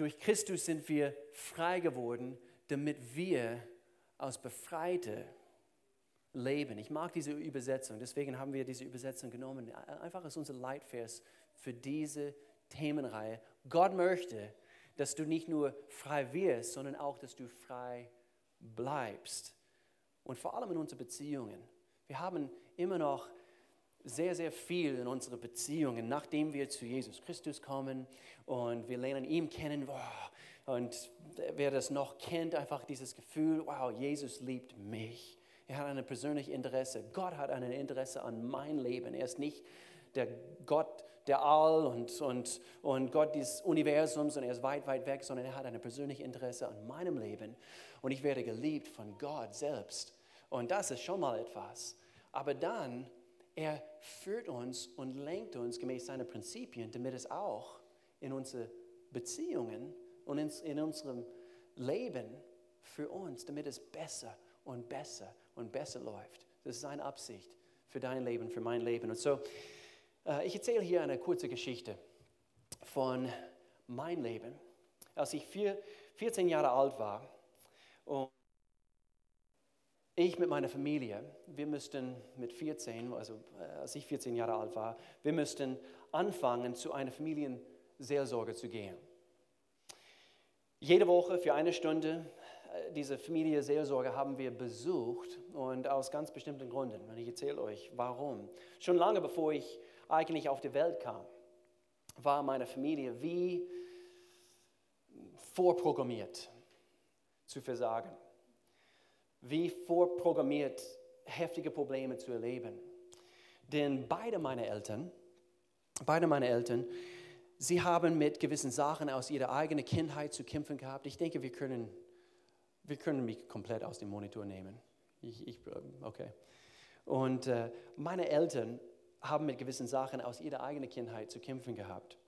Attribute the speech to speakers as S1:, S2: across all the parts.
S1: durch Christus sind wir frei geworden, damit wir als Befreite leben. Ich mag diese Übersetzung, deswegen haben wir diese Übersetzung genommen, einfach als unser Leitvers für diese Themenreihe. Gott möchte, dass du nicht nur frei wirst, sondern auch, dass du frei bleibst. Und vor allem in unseren Beziehungen. Wir haben immer noch sehr, sehr viel in unseren Beziehungen, nachdem wir zu Jesus Christus kommen und wir lernen ihn kennen. Wow, und wer das noch kennt, einfach dieses Gefühl, wow, Jesus liebt mich. Er hat ein persönliches Interesse. Gott hat ein Interesse an mein Leben. Er ist nicht der Gott der All und, und, und Gott des Universums und er ist weit, weit weg, sondern er hat ein persönliches Interesse an meinem Leben und ich werde geliebt von Gott selbst. Und das ist schon mal etwas. Aber dann, er führt uns und lenkt uns gemäß seiner Prinzipien, damit es auch in unsere Beziehungen und in, in unserem Leben für uns, damit es besser und besser und besser läuft. Das ist seine Absicht für dein Leben, für mein Leben. Und so, äh, ich erzähle hier eine kurze Geschichte von meinem Leben. Als ich vier, 14 Jahre alt war und ich mit meiner Familie, wir müssten mit 14, also äh, als ich 14 Jahre alt war, wir müssten anfangen, zu einer Familienseelsorge zu gehen. Jede Woche für eine Stunde äh, diese Familie Seelsorge haben wir besucht und aus ganz bestimmten Gründen. Und ich erzähle euch, warum. Schon lange bevor ich eigentlich auf die Welt kam, war meine Familie wie vorprogrammiert zu versagen, wie vorprogrammiert heftige Probleme zu erleben. Denn beide meine Eltern, beide meine Eltern, sie haben mit gewissen Sachen aus ihrer eigenen Kindheit zu kämpfen gehabt. Ich denke, wir können, wir können mich komplett aus dem Monitor nehmen. Ich, ich, okay. Und äh, meine Eltern haben mit gewissen Sachen aus ihrer eigenen Kindheit zu kämpfen gehabt.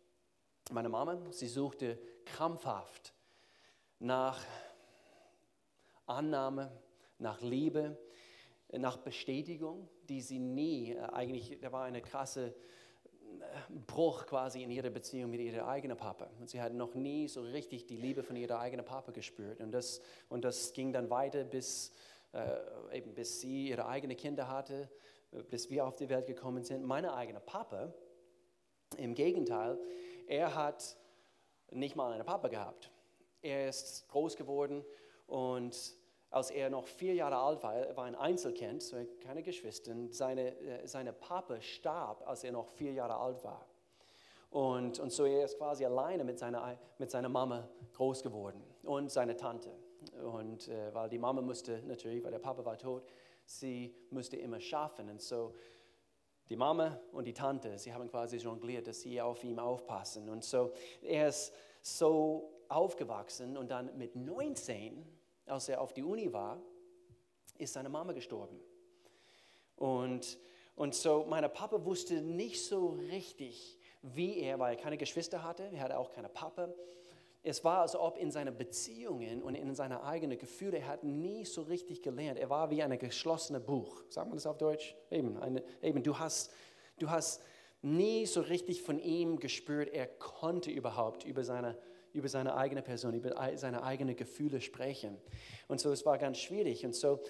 S1: Meine Mama, sie suchte krampfhaft nach Annahme, nach Liebe, nach Bestätigung, die sie nie, äh, eigentlich, da war eine krasse äh, Bruch quasi in ihrer Beziehung mit ihrem eigenen Papa. Und sie hat noch nie so richtig die Liebe von ihrem eigenen Papa gespürt. Und das, und das ging dann weiter, bis, äh, eben bis sie ihre eigenen Kinder hatte bis wir auf die Welt gekommen sind. Mein eigener Papa, im Gegenteil, er hat nicht mal einen Papa gehabt. Er ist groß geworden und als er noch vier Jahre alt war, er war ein Einzelkind, keine Geschwister, seine, äh, seine Papa starb, als er noch vier Jahre alt war. Und, und so er ist quasi alleine mit seiner, mit seiner Mama groß geworden und seine Tante. Und äh, weil die Mama musste natürlich, weil der Papa war tot, sie musste immer schaffen. Und so die Mama und die Tante, sie haben quasi jongliert, dass sie auf ihn aufpassen. Und so er ist so aufgewachsen und dann mit 19, als er auf die Uni war, ist seine Mama gestorben. Und, und so mein Papa wusste nicht so richtig, wie er, weil er keine Geschwister hatte, er hatte auch keine Papa, es war, als ob in seinen Beziehungen und in seine eigenen Gefühle, er hat nie so richtig gelernt. Er war wie ein geschlossenes Buch. Sagt man das auf Deutsch? Eben, eine, eben du, hast, du hast nie so richtig von ihm gespürt, er konnte überhaupt über seine, über seine eigene Person, über seine eigenen Gefühle sprechen. Und so, es war ganz schwierig. Und so,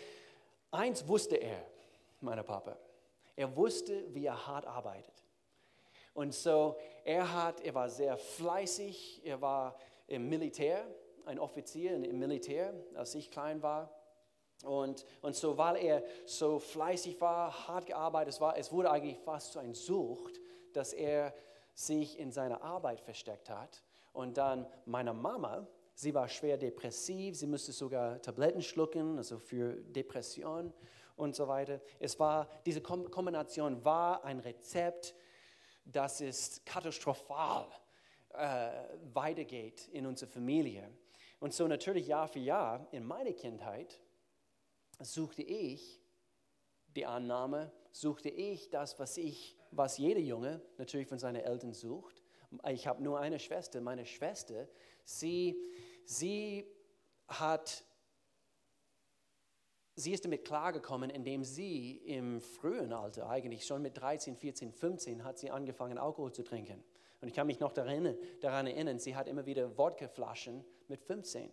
S1: eins wusste er, mein Papa. Er wusste, wie er hart arbeitet. Und so, er hat, er war sehr fleißig, er war im Militär, ein Offizier im Militär, als ich klein war. Und, und so, weil er so fleißig war, hart gearbeitet war, es wurde eigentlich fast so ein Sucht, dass er sich in seiner Arbeit versteckt hat. Und dann meine Mama, sie war schwer depressiv, sie musste sogar Tabletten schlucken, also für Depression und so weiter. Es war, diese Kombination war ein Rezept, das ist katastrophal äh, weitergeht in unserer Familie. Und so natürlich Jahr für Jahr in meiner Kindheit suchte ich die Annahme, suchte ich das, was ich, was jeder Junge natürlich von seinen Eltern sucht. Ich habe nur eine Schwester. Meine Schwester, sie, sie hat sie ist damit klargekommen, indem sie im frühen Alter, eigentlich schon mit 13, 14, 15, hat sie angefangen, Alkohol zu trinken Und ich kann mich noch daran, daran erinnern, sie hat immer wieder Wodkaflaschen mit 15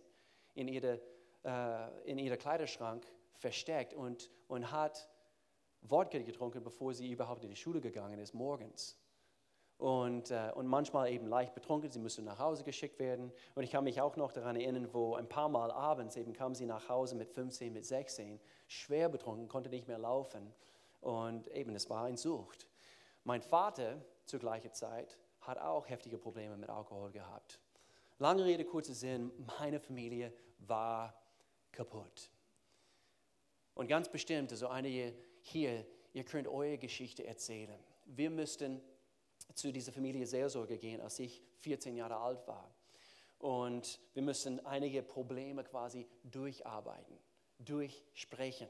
S1: in ihre, äh, in ihre Kleiderschrank versteckt und, und hat Wodka getrunken, bevor sie überhaupt in die Schule gegangen ist, morgens. Und, äh, und manchmal eben leicht betrunken, sie musste nach Hause geschickt werden. Und ich kann mich auch noch daran erinnern, wo ein paar Mal abends eben kam sie nach Hause mit 15, mit 16, schwer betrunken, konnte nicht mehr laufen. Und eben, es war ein Sucht. Mein Vater zur gleichen Zeit hat auch heftige Probleme mit Alkohol gehabt. Lange Rede, kurzer Sinn, meine Familie war kaputt. Und ganz bestimmt, also einige hier, ihr könnt eure Geschichte erzählen. Wir müssten zu dieser Familie Seelsorge gehen, als ich 14 Jahre alt war. Und wir müssen einige Probleme quasi durcharbeiten, durchsprechen.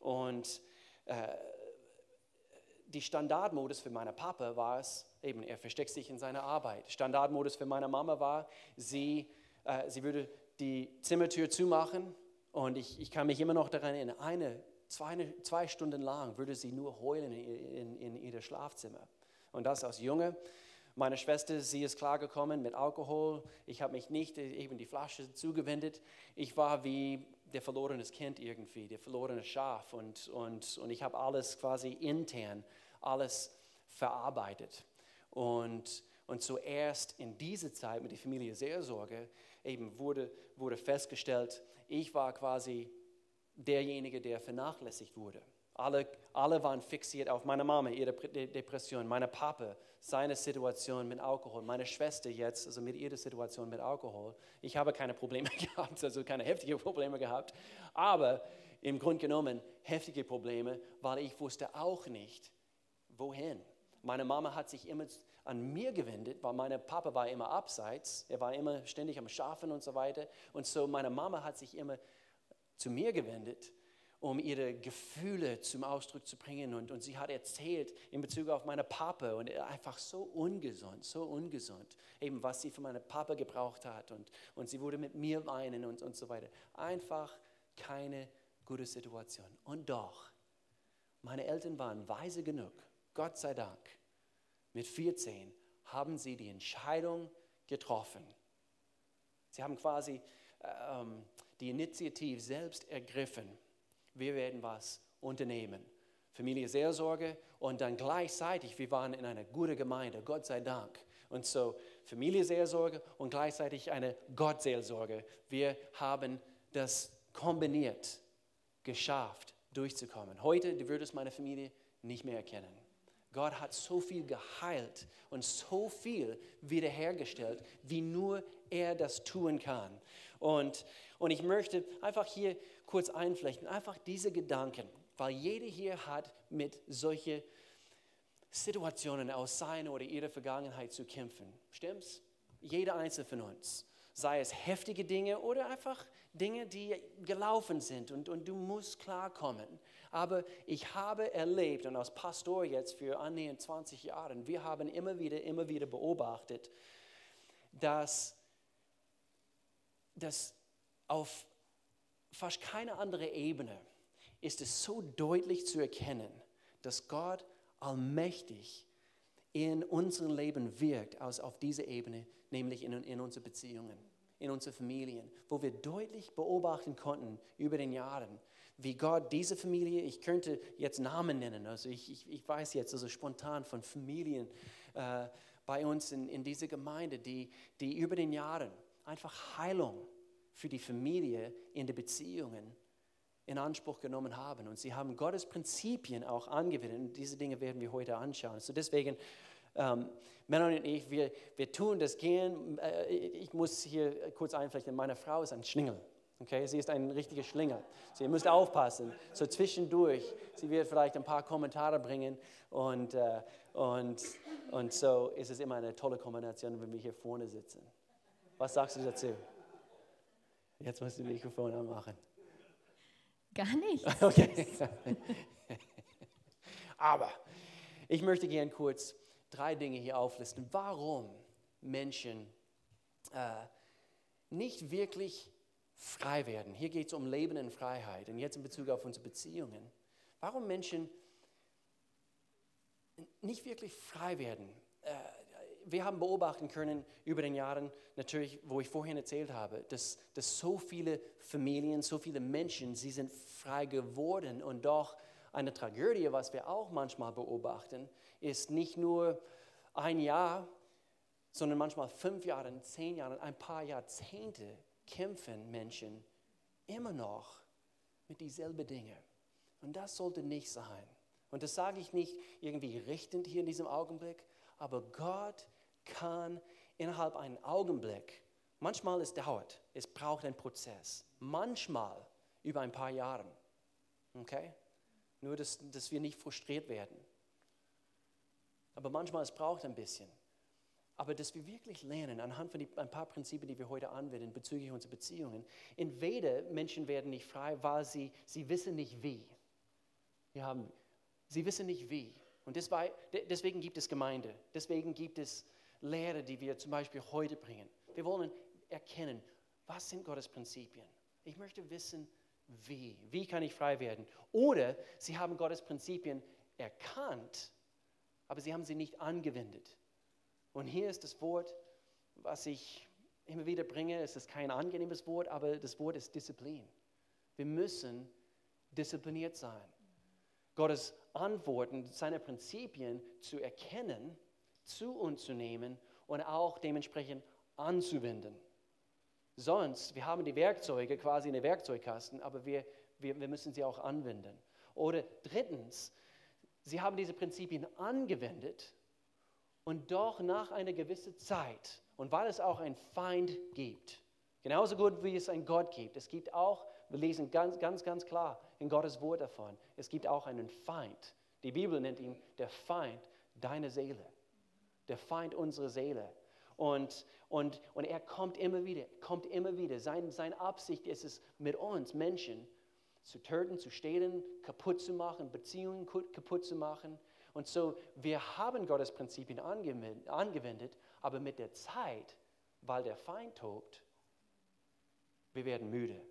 S1: Und äh, die Standardmodus für meinen Papa war es, eben, er versteckt sich in seiner Arbeit. Standardmodus für meine Mama war, sie, äh, sie würde die Zimmertür zumachen und ich, ich kann mich immer noch daran erinnern, eine, zwei, zwei Stunden lang würde sie nur heulen in, in, in ihr Schlafzimmer. Und das als Junge. Meine Schwester, sie ist klargekommen mit Alkohol. Ich habe mich nicht eben die Flasche zugewendet. Ich war wie der verlorene Kind irgendwie, der verlorene Schaf. Und, und, und ich habe alles quasi intern, alles verarbeitet. Und, und zuerst in dieser Zeit mit der Familie Seelsorge eben wurde, wurde festgestellt, ich war quasi derjenige, der vernachlässigt wurde. Alle, alle waren fixiert auf meine Mama, ihre Depression, meine Papa, seine Situation mit Alkohol, meine Schwester jetzt, also mit ihrer Situation mit Alkohol. Ich habe keine Probleme gehabt, also keine heftigen Probleme gehabt, aber im Grunde genommen heftige Probleme, weil ich wusste auch nicht, wohin. Meine Mama hat sich immer an mir gewendet, weil mein Papa war immer abseits, er war immer ständig am Schafen und so weiter. Und so meine Mama hat sich immer zu mir gewendet um ihre Gefühle zum Ausdruck zu bringen. Und, und sie hat erzählt in Bezug auf meine Papa und einfach so ungesund, so ungesund, eben was sie für meine Papa gebraucht hat. Und, und sie wurde mit mir weinen und, und so weiter. Einfach keine gute Situation. Und doch, meine Eltern waren weise genug, Gott sei Dank. Mit 14 haben sie die Entscheidung getroffen. Sie haben quasi ähm, die Initiative selbst ergriffen wir werden was unternehmen. Familie Seelsorge und dann gleichzeitig, wir waren in einer guten Gemeinde, Gott sei Dank. Und so Familie Seelsorge und gleichzeitig eine Gottseelsorge. Wir haben das kombiniert geschafft, durchzukommen. Heute du würdest meine Familie nicht mehr erkennen. Gott hat so viel geheilt und so viel wiederhergestellt, wie nur er das tun kann. Und, und ich möchte einfach hier kurz einflechten, einfach diese Gedanken, weil jeder hier hat mit solchen Situationen aus seiner oder ihrer Vergangenheit zu kämpfen. Stimmt's? Jeder einzelne von uns. Sei es heftige Dinge oder einfach Dinge, die gelaufen sind und, und du musst klarkommen. Aber ich habe erlebt und als Pastor jetzt für annähernd 20 Jahre, wir haben immer wieder, immer wieder beobachtet, dass, dass auf fast keine andere Ebene ist es so deutlich zu erkennen, dass Gott allmächtig in unserem Leben wirkt, als auf dieser Ebene, nämlich in, in unsere Beziehungen, in unsere Familien, wo wir deutlich beobachten konnten über den Jahren, wie Gott diese Familie, ich könnte jetzt Namen nennen, also ich, ich, ich weiß jetzt also spontan von Familien äh, bei uns in, in dieser Gemeinde, die, die über den Jahren einfach Heilung für die Familie in den Beziehungen in Anspruch genommen haben. Und sie haben Gottes Prinzipien auch angewendet. Und diese Dinge werden wir heute anschauen. So deswegen, ähm, Melanie und ich, wir, wir tun das gern. Äh, ich muss hier kurz einflechten, meine Frau ist ein Schlingel. Okay, sie ist ein richtiger Schlingel. Sie müsst aufpassen. So zwischendurch, sie wird vielleicht ein paar Kommentare bringen und, äh, und, und so ist es immer eine tolle Kombination, wenn wir hier vorne sitzen. Was sagst du dazu? Jetzt musst du das Mikrofon anmachen.
S2: Gar nicht.
S1: Okay. Aber ich möchte gerne kurz drei Dinge hier auflisten, warum Menschen äh, nicht wirklich frei werden. Hier geht es um Leben in Freiheit und jetzt in Bezug auf unsere Beziehungen. Warum Menschen nicht wirklich frei werden. Äh, wir haben beobachten können über den Jahren, natürlich, wo ich vorhin erzählt habe, dass, dass so viele Familien, so viele Menschen, sie sind frei geworden und doch eine Tragödie, was wir auch manchmal beobachten, ist nicht nur ein Jahr, sondern manchmal fünf Jahre, zehn Jahre, ein paar Jahrzehnte kämpfen Menschen immer noch mit dieselben Dingen. Und das sollte nicht sein. Und das sage ich nicht irgendwie richtend hier in diesem Augenblick, aber Gott kann innerhalb einen Augenblick, manchmal es dauert, es braucht einen Prozess, manchmal über ein paar Jahre. Okay? Nur, dass, dass wir nicht frustriert werden. Aber manchmal es braucht ein bisschen. Aber dass wir wirklich lernen, anhand von die, ein paar Prinzipien, die wir heute anwenden bezüglich unserer Beziehungen, entweder Menschen werden nicht frei, weil sie, sie wissen nicht wie. Wir haben, sie wissen nicht wie. Und deswegen gibt es Gemeinde, deswegen gibt es Lehre, die wir zum Beispiel heute bringen. Wir wollen erkennen, was sind Gottes Prinzipien. Ich möchte wissen, wie. Wie kann ich frei werden? Oder sie haben Gottes Prinzipien erkannt, aber sie haben sie nicht angewendet. Und hier ist das Wort, was ich immer wieder bringe. Es ist kein angenehmes Wort, aber das Wort ist Disziplin. Wir müssen diszipliniert sein. Gottes Antworten, seine Prinzipien zu erkennen, zu uns zu nehmen und auch dementsprechend anzuwenden. Sonst, wir haben die Werkzeuge quasi in der Werkzeugkasten, aber wir, wir, wir müssen sie auch anwenden. Oder drittens, sie haben diese Prinzipien angewendet und doch nach einer gewissen Zeit, und weil es auch einen Feind gibt, genauso gut wie es einen Gott gibt, es gibt auch, wir lesen ganz, ganz, ganz klar in Gottes Wort davon, es gibt auch einen Feind. Die Bibel nennt ihn der Feind deiner Seele, der Feind unserer Seele. Und, und, und er kommt immer wieder, kommt immer wieder. Sein, seine Absicht ist es, mit uns Menschen zu töten, zu stehlen, kaputt zu machen, Beziehungen kaputt zu machen. Und so, wir haben Gottes Prinzipien angewendet, aber mit der Zeit, weil der Feind tobt, wir werden müde.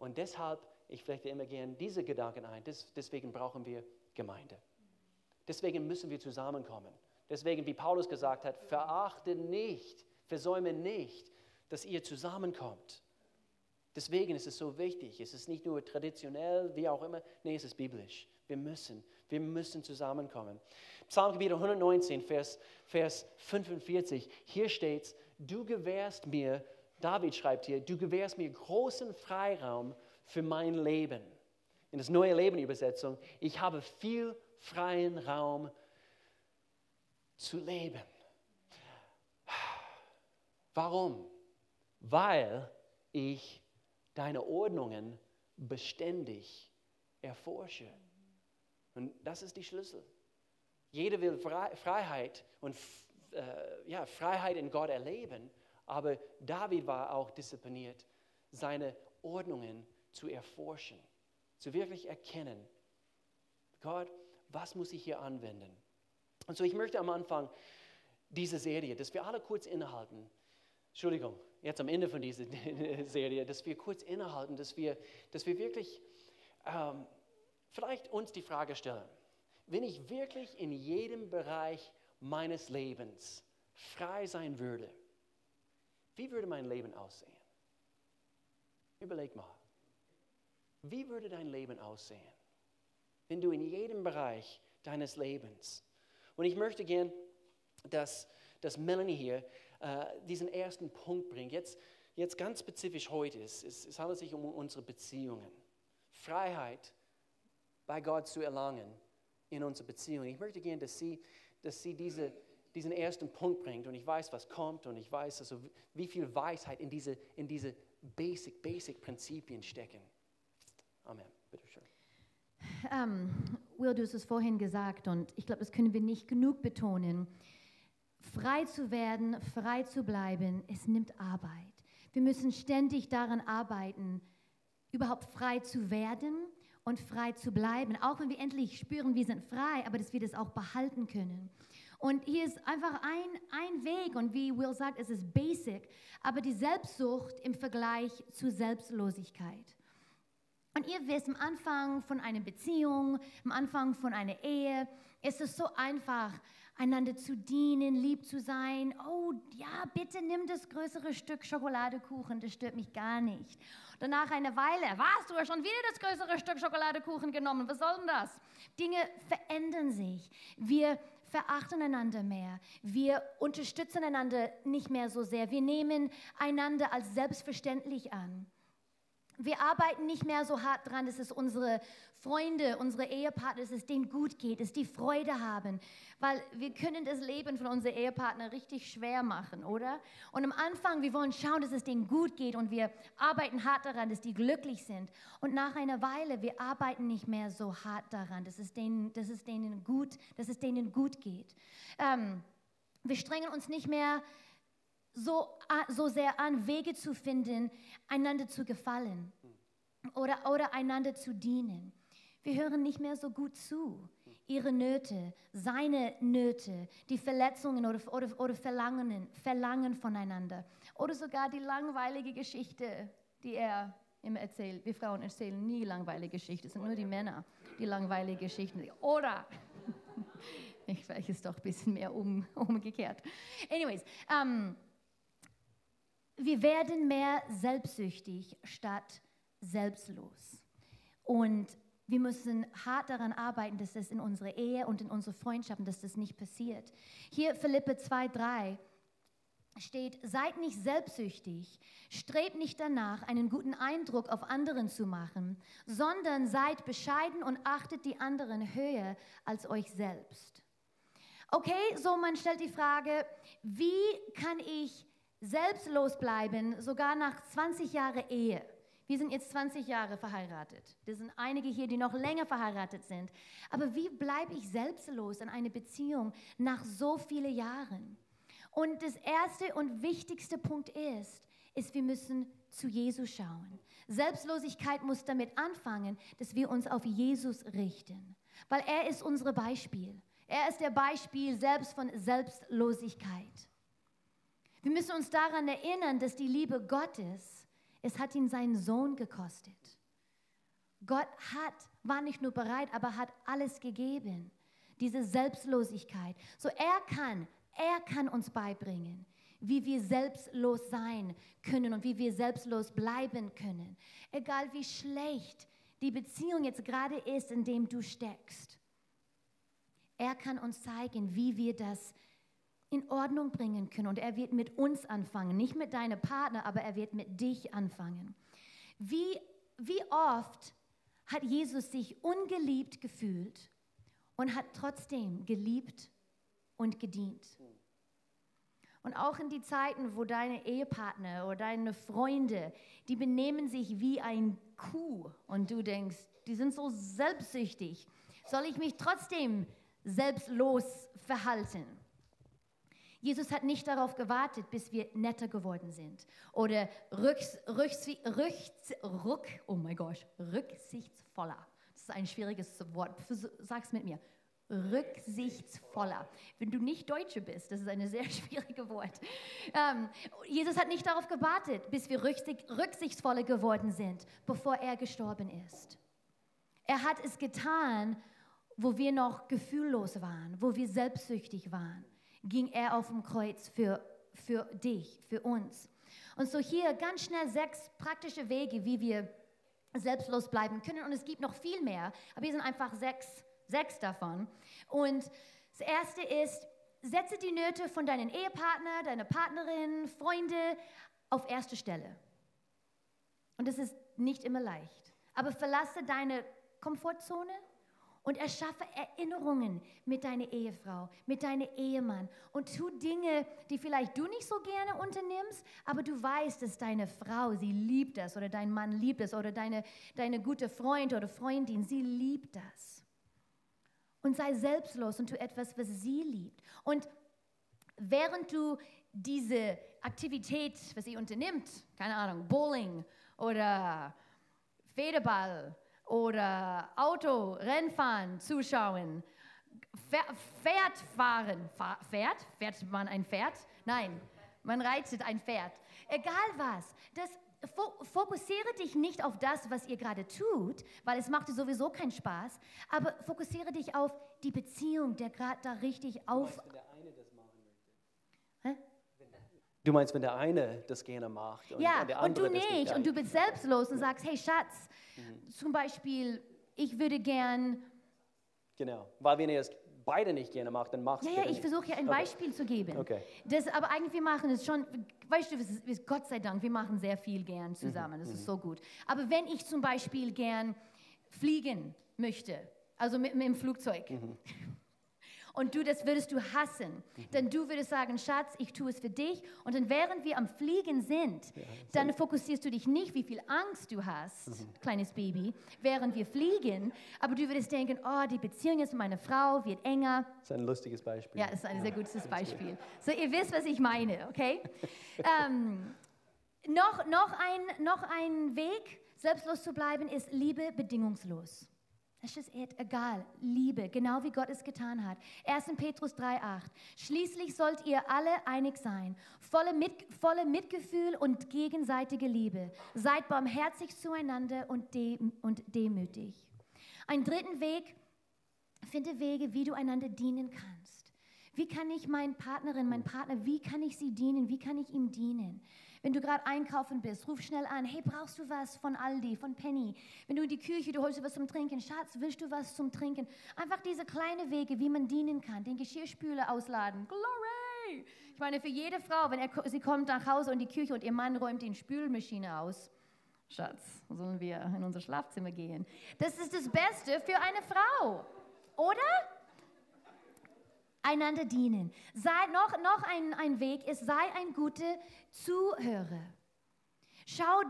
S1: Und deshalb, ich flechte immer gerne diese Gedanken ein, deswegen brauchen wir Gemeinde. Deswegen müssen wir zusammenkommen. Deswegen, wie Paulus gesagt hat, verachte nicht, versäume nicht, dass ihr zusammenkommt. Deswegen ist es so wichtig. Es ist nicht nur traditionell, wie auch immer, nee, es ist biblisch. Wir müssen, wir müssen zusammenkommen. Psalmgebiet 119, Vers, Vers 45, hier steht, du gewährst mir, David schreibt hier, du gewährst mir großen Freiraum für mein Leben. In das neue Leben Übersetzung, ich habe viel freien Raum zu leben. Warum? Weil ich deine Ordnungen beständig erforsche. Und das ist die Schlüssel. Jeder will Freiheit und äh, ja, Freiheit in Gott erleben, aber David war auch diszipliniert, seine Ordnungen zu erforschen, zu wirklich erkennen, Gott, was muss ich hier anwenden? Und so, ich möchte am Anfang dieser Serie, dass wir alle kurz innehalten, Entschuldigung, jetzt am Ende von dieser Serie, dass wir kurz innehalten, dass wir, dass wir wirklich ähm, vielleicht uns die Frage stellen, wenn ich wirklich in jedem Bereich meines Lebens frei sein würde, wie würde mein Leben aussehen? Überleg mal. Wie würde dein Leben aussehen, wenn du in jedem Bereich deines Lebens, und ich möchte gern, dass, dass Melanie hier äh, diesen ersten Punkt bringt, jetzt, jetzt ganz spezifisch heute, es, es, es handelt sich um unsere Beziehungen. Freiheit bei Gott zu erlangen in unserer Beziehung. Ich möchte gerne, dass sie, dass sie diese, diesen ersten Punkt bringt und ich weiß, was kommt und ich weiß, also, wie viel Weisheit in diese, in diese Basic, Basic Prinzipien stecken. Amen. Bitte schön.
S2: Um, Will, du hast es vorhin gesagt und ich glaube, das können wir nicht genug betonen. Frei zu werden, frei zu bleiben, es nimmt Arbeit. Wir müssen ständig daran arbeiten, überhaupt frei zu werden und frei zu bleiben. Auch wenn wir endlich spüren, wir sind frei, aber dass wir das auch behalten können. Und hier ist einfach ein, ein Weg und wie Will sagt, es ist basic, aber die Selbstsucht im Vergleich zu Selbstlosigkeit. Und ihr wisst, am Anfang von einer Beziehung, am Anfang von einer Ehe, ist es so einfach, einander zu dienen, lieb zu sein. Oh ja, bitte nimm das größere Stück Schokoladekuchen, das stört mich gar nicht. Und nach einer Weile, was, du hast schon wieder das größere Stück Schokoladekuchen genommen, was soll denn das? Dinge verändern sich. Wir verachten einander mehr. Wir unterstützen einander nicht mehr so sehr. Wir nehmen einander als selbstverständlich an. Wir arbeiten nicht mehr so hart dran, dass es unsere Freunde, unsere Ehepartner, dass es denen gut geht, dass die Freude haben. Weil wir können das Leben von unseren Ehepartner richtig schwer machen, oder? Und am Anfang, wir wollen schauen, dass es denen gut geht und wir arbeiten hart daran, dass die glücklich sind. Und nach einer Weile, wir arbeiten nicht mehr so hart daran, dass es denen, dass es denen, gut, dass es denen gut geht. Ähm, wir strengen uns nicht mehr so, so sehr an, Wege zu finden, einander zu gefallen oder, oder einander zu dienen. Wir hören nicht mehr so gut zu. Ihre Nöte, seine Nöte, die Verletzungen oder, oder, oder Verlangen, Verlangen voneinander. Oder sogar die langweilige Geschichte, die er immer erzählt. Wir Frauen erzählen nie langweilige Geschichten, es sind nur die Männer, die langweilige Geschichten. Oder, ich weiß es doch ein bisschen mehr um, umgekehrt. Anyways, um, ähm, wir werden mehr selbstsüchtig statt selbstlos. Und wir müssen hart daran arbeiten, dass das in unserer Ehe und in unseren Freundschaften, dass das nicht passiert. Hier Philippe 2,3 steht, seid nicht selbstsüchtig, strebt nicht danach, einen guten Eindruck auf anderen zu machen, sondern seid bescheiden und achtet die anderen höher als euch selbst. Okay, so man stellt die Frage, wie kann ich selbstlos bleiben, sogar nach 20 Jahren Ehe. Wir sind jetzt 20 Jahre verheiratet. Das sind einige hier, die noch länger verheiratet sind. Aber wie bleibe ich selbstlos in einer Beziehung nach so vielen Jahren? Und das erste und wichtigste Punkt ist, ist, wir müssen zu Jesus schauen. Selbstlosigkeit muss damit anfangen, dass wir uns auf Jesus richten, weil er ist unser Beispiel. Er ist der Beispiel selbst von Selbstlosigkeit. Wir müssen uns daran erinnern, dass die Liebe Gottes, es hat ihn seinen Sohn gekostet. Gott hat, war nicht nur bereit, aber hat alles gegeben. Diese Selbstlosigkeit. So er kann, er kann uns beibringen, wie wir selbstlos sein können und wie wir selbstlos bleiben können. Egal wie schlecht die Beziehung jetzt gerade ist, in dem du steckst. Er kann uns zeigen, wie wir das in Ordnung bringen können. Und er wird mit uns anfangen, nicht mit deinem Partner, aber er wird mit dich anfangen. Wie, wie oft hat Jesus sich ungeliebt gefühlt und hat trotzdem geliebt und gedient? Und auch in die Zeiten, wo deine Ehepartner oder deine Freunde, die benehmen sich wie ein Kuh und du denkst, die sind so selbstsüchtig, soll ich mich trotzdem selbstlos verhalten? Jesus hat nicht darauf gewartet, bis wir netter geworden sind oder rücks, rücks, rücks, rück, oh mein Gott, rücksichtsvoller. Das ist ein schwieriges Wort. Sag's mit mir. Rücksichtsvoller. Wenn du nicht Deutsche bist, das ist ein sehr schwieriges Wort. Ähm, Jesus hat nicht darauf gewartet, bis wir rücksichtsvoller geworden sind, bevor er gestorben ist. Er hat es getan, wo wir noch gefühllos waren, wo wir selbstsüchtig waren ging er auf dem Kreuz für, für dich, für uns. Und so hier ganz schnell sechs praktische Wege, wie wir selbstlos bleiben können. Und es gibt noch viel mehr, aber hier sind einfach sechs, sechs davon. Und das erste ist, setze die Nöte von deinen Ehepartner, deiner Partnerin, Freunde auf erste Stelle. Und das ist nicht immer leicht. Aber verlasse deine Komfortzone und erschaffe Erinnerungen mit deiner Ehefrau, mit deinem Ehemann und tu Dinge, die vielleicht du nicht so gerne unternimmst, aber du weißt, dass deine Frau, sie liebt das oder dein Mann liebt es oder deine, deine gute Freund oder Freundin, sie liebt das. Und sei selbstlos und tu etwas, was sie liebt. Und während du diese Aktivität, was sie unternimmt, keine Ahnung, Bowling oder Federball oder Auto, Rennfahren zuschauen, Pferd fahren. Pferd? Fährt man ein Pferd? Nein. man reitet ein Pferd. Egal was. Das, fo fokussiere dich nicht auf das, was ihr gerade tut, weil es macht dir sowieso keinen Spaß, aber fokussiere dich auf die Beziehung, der gerade da richtig auf...
S1: Wenn der eine das machen möchte. Du meinst, wenn der eine das gerne macht und,
S2: Ja,
S1: und der
S2: und
S1: andere
S2: du
S1: das
S2: nicht. Und du bist selbstlos und sagst, hey Schatz,
S1: Mhm.
S2: zum Beispiel, ich würde gern...
S1: Genau, weil wenn ihr es beide nicht gerne macht, dann macht es
S2: Ja, ja, ich versuche ja ein Beispiel zu geben.
S1: Okay.
S2: Das, aber eigentlich, wir machen es schon, weißt du, ist, Gott sei Dank, wir machen sehr viel gern zusammen, das ist so gut. Aber wenn ich zum Beispiel gern fliegen möchte, also mit, mit dem Flugzeug, und du, das würdest du hassen, dann du würdest sagen, Schatz, ich tue es für dich. Und dann während wir am Fliegen sind, dann fokussierst du dich nicht, wie viel Angst du hast, kleines Baby, während wir fliegen, aber du würdest denken, oh, die Beziehung jetzt mit meiner Frau wird enger,
S1: Das ist ein lustiges Beispiel.
S2: ja, das ist ein sehr gutes Beispiel. So, ihr wisst, was ich meine, okay? ähm, noch, noch, ein, noch ein Weg, selbstlos zu bleiben, ist Liebe bedingungslos. Das ist egal. Liebe, genau wie Gott es getan hat. 1. Petrus 3,8. Schließlich sollt ihr alle einig sein, volle, Mit, volle Mitgefühl und gegenseitige Liebe. Seid barmherzig zueinander und, de, und demütig. Einen dritten Weg, Finde Wege, wie du einander dienen kannst. Wie kann ich meinen Partnerin, meinen Partner, wie kann ich sie dienen? Wie kann ich ihm dienen? Wenn du gerade einkaufen bist, ruf schnell an. Hey, brauchst du was von Aldi, von Penny? Wenn du in die Küche, du holst dir was zum Trinken. Schatz, willst du was zum Trinken? Einfach diese kleinen Wege, wie man dienen kann. Den Geschirrspüler ausladen. Glory! Ich meine, für jede Frau, wenn er, sie kommt nach Hause in die Küche und ihr Mann räumt die Spülmaschine aus. Schatz, sollen wir in unser Schlafzimmer gehen? Das ist das Beste für eine Frau, oder? Einander dienen. Sei, noch noch ein, ein Weg ist, sei ein guter Zuhörer. Schau,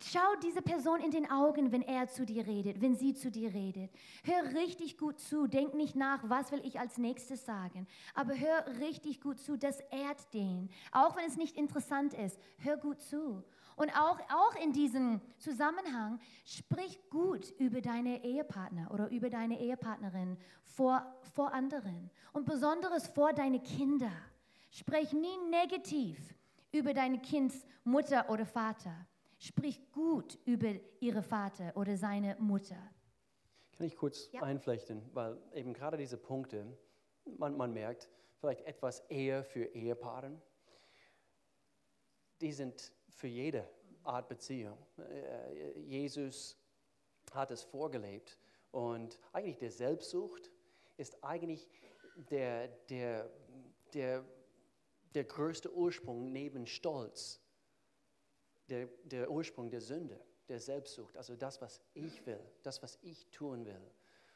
S2: schau diese Person in den Augen, wenn er zu dir redet, wenn sie zu dir redet. Hör richtig gut zu. Denk nicht nach, was will ich als nächstes sagen. Aber hör richtig gut zu. Das ehrt den. Auch wenn es nicht interessant ist, hör gut zu. Und auch, auch in diesem Zusammenhang, sprich gut über deine Ehepartner oder über deine Ehepartnerin vor, vor anderen. Und besonderes vor deine Kinder. Sprich nie negativ über deine Kinds Mutter oder Vater. Sprich gut über ihre Vater oder seine Mutter.
S1: Kann ich kurz
S2: Ja.
S1: einflechten, weil eben gerade diese Punkte, man, man merkt, vielleicht etwas eher für Ehepaaren, die sind für jede Art Beziehung. Äh, Jesus hat es vorgelebt und eigentlich der Selbstsucht ist eigentlich der, der, der, der größte Ursprung neben Stolz, der, der Ursprung der Sünde, der Selbstsucht, also das, was ich will, das, was ich tun will.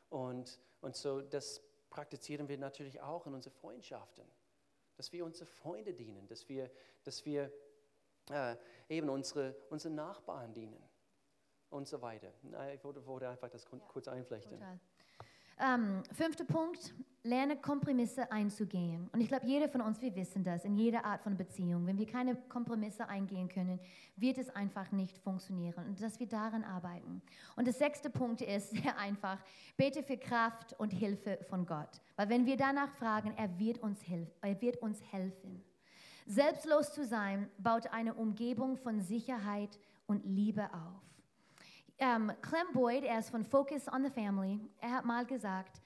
S1: Und, und so das praktizieren wir natürlich auch in unseren Freundschaften, dass wir unsere Freunde dienen, dass wir, dass wir äh, eben unsere, unsere Nachbarn dienen und so weiter. Ich wollte, einfach das kurz einflechten.
S2: Total. Ähm, fünfter Punkt, lerne Kompromisse einzugehen. Und ich glaube, jeder von uns, wir wissen das, in jeder Art von Beziehung. Wenn wir keine Kompromisse eingehen können, wird es einfach nicht funktionieren. Und dass wir daran arbeiten. Und der sechste Punkt ist sehr einfach, bete für Kraft und Hilfe von Gott. Weil wenn wir danach fragen, er wird uns, hilf er wird uns helfen. Selbstlos zu sein, baut eine Umgebung von Sicherheit und Liebe auf. Ähm, Clem Boyd, er ist von Focus on the Family, er hat mal gesagt,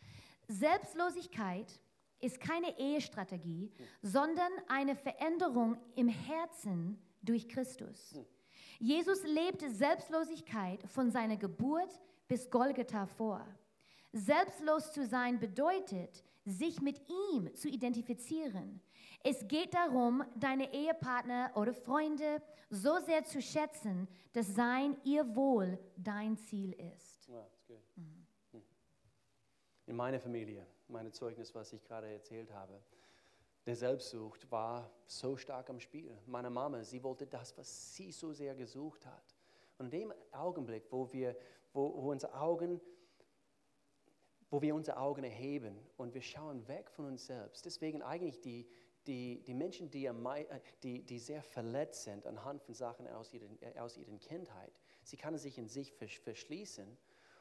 S2: Selbstlosigkeit ist keine Ehestrategie, sondern eine Veränderung im Herzen durch Christus. Jesus lebte Selbstlosigkeit von seiner Geburt bis Golgatha vor. Selbstlos zu sein bedeutet, sich mit ihm zu identifizieren. Es geht darum, deine Ehepartner oder Freunde so sehr zu schätzen, dass sein ihr Wohl dein Ziel ist.
S1: Ja, that's good. Hm. In meiner Familie, meine Zeugnis, was ich gerade erzählt habe, der Selbstsucht war so stark am Spiel. Meine Mama, sie wollte das, was sie so sehr gesucht hat. Und in dem Augenblick, wo wir, wo, wo unsere Augen, wo wir unsere Augen erheben und wir schauen weg von uns selbst, deswegen eigentlich die, die, die Menschen, die, äh, die, die sehr verletzt sind anhand von Sachen aus ihrer, äh, aus ihrer Kindheit, sie können sich in sich versch- verschließen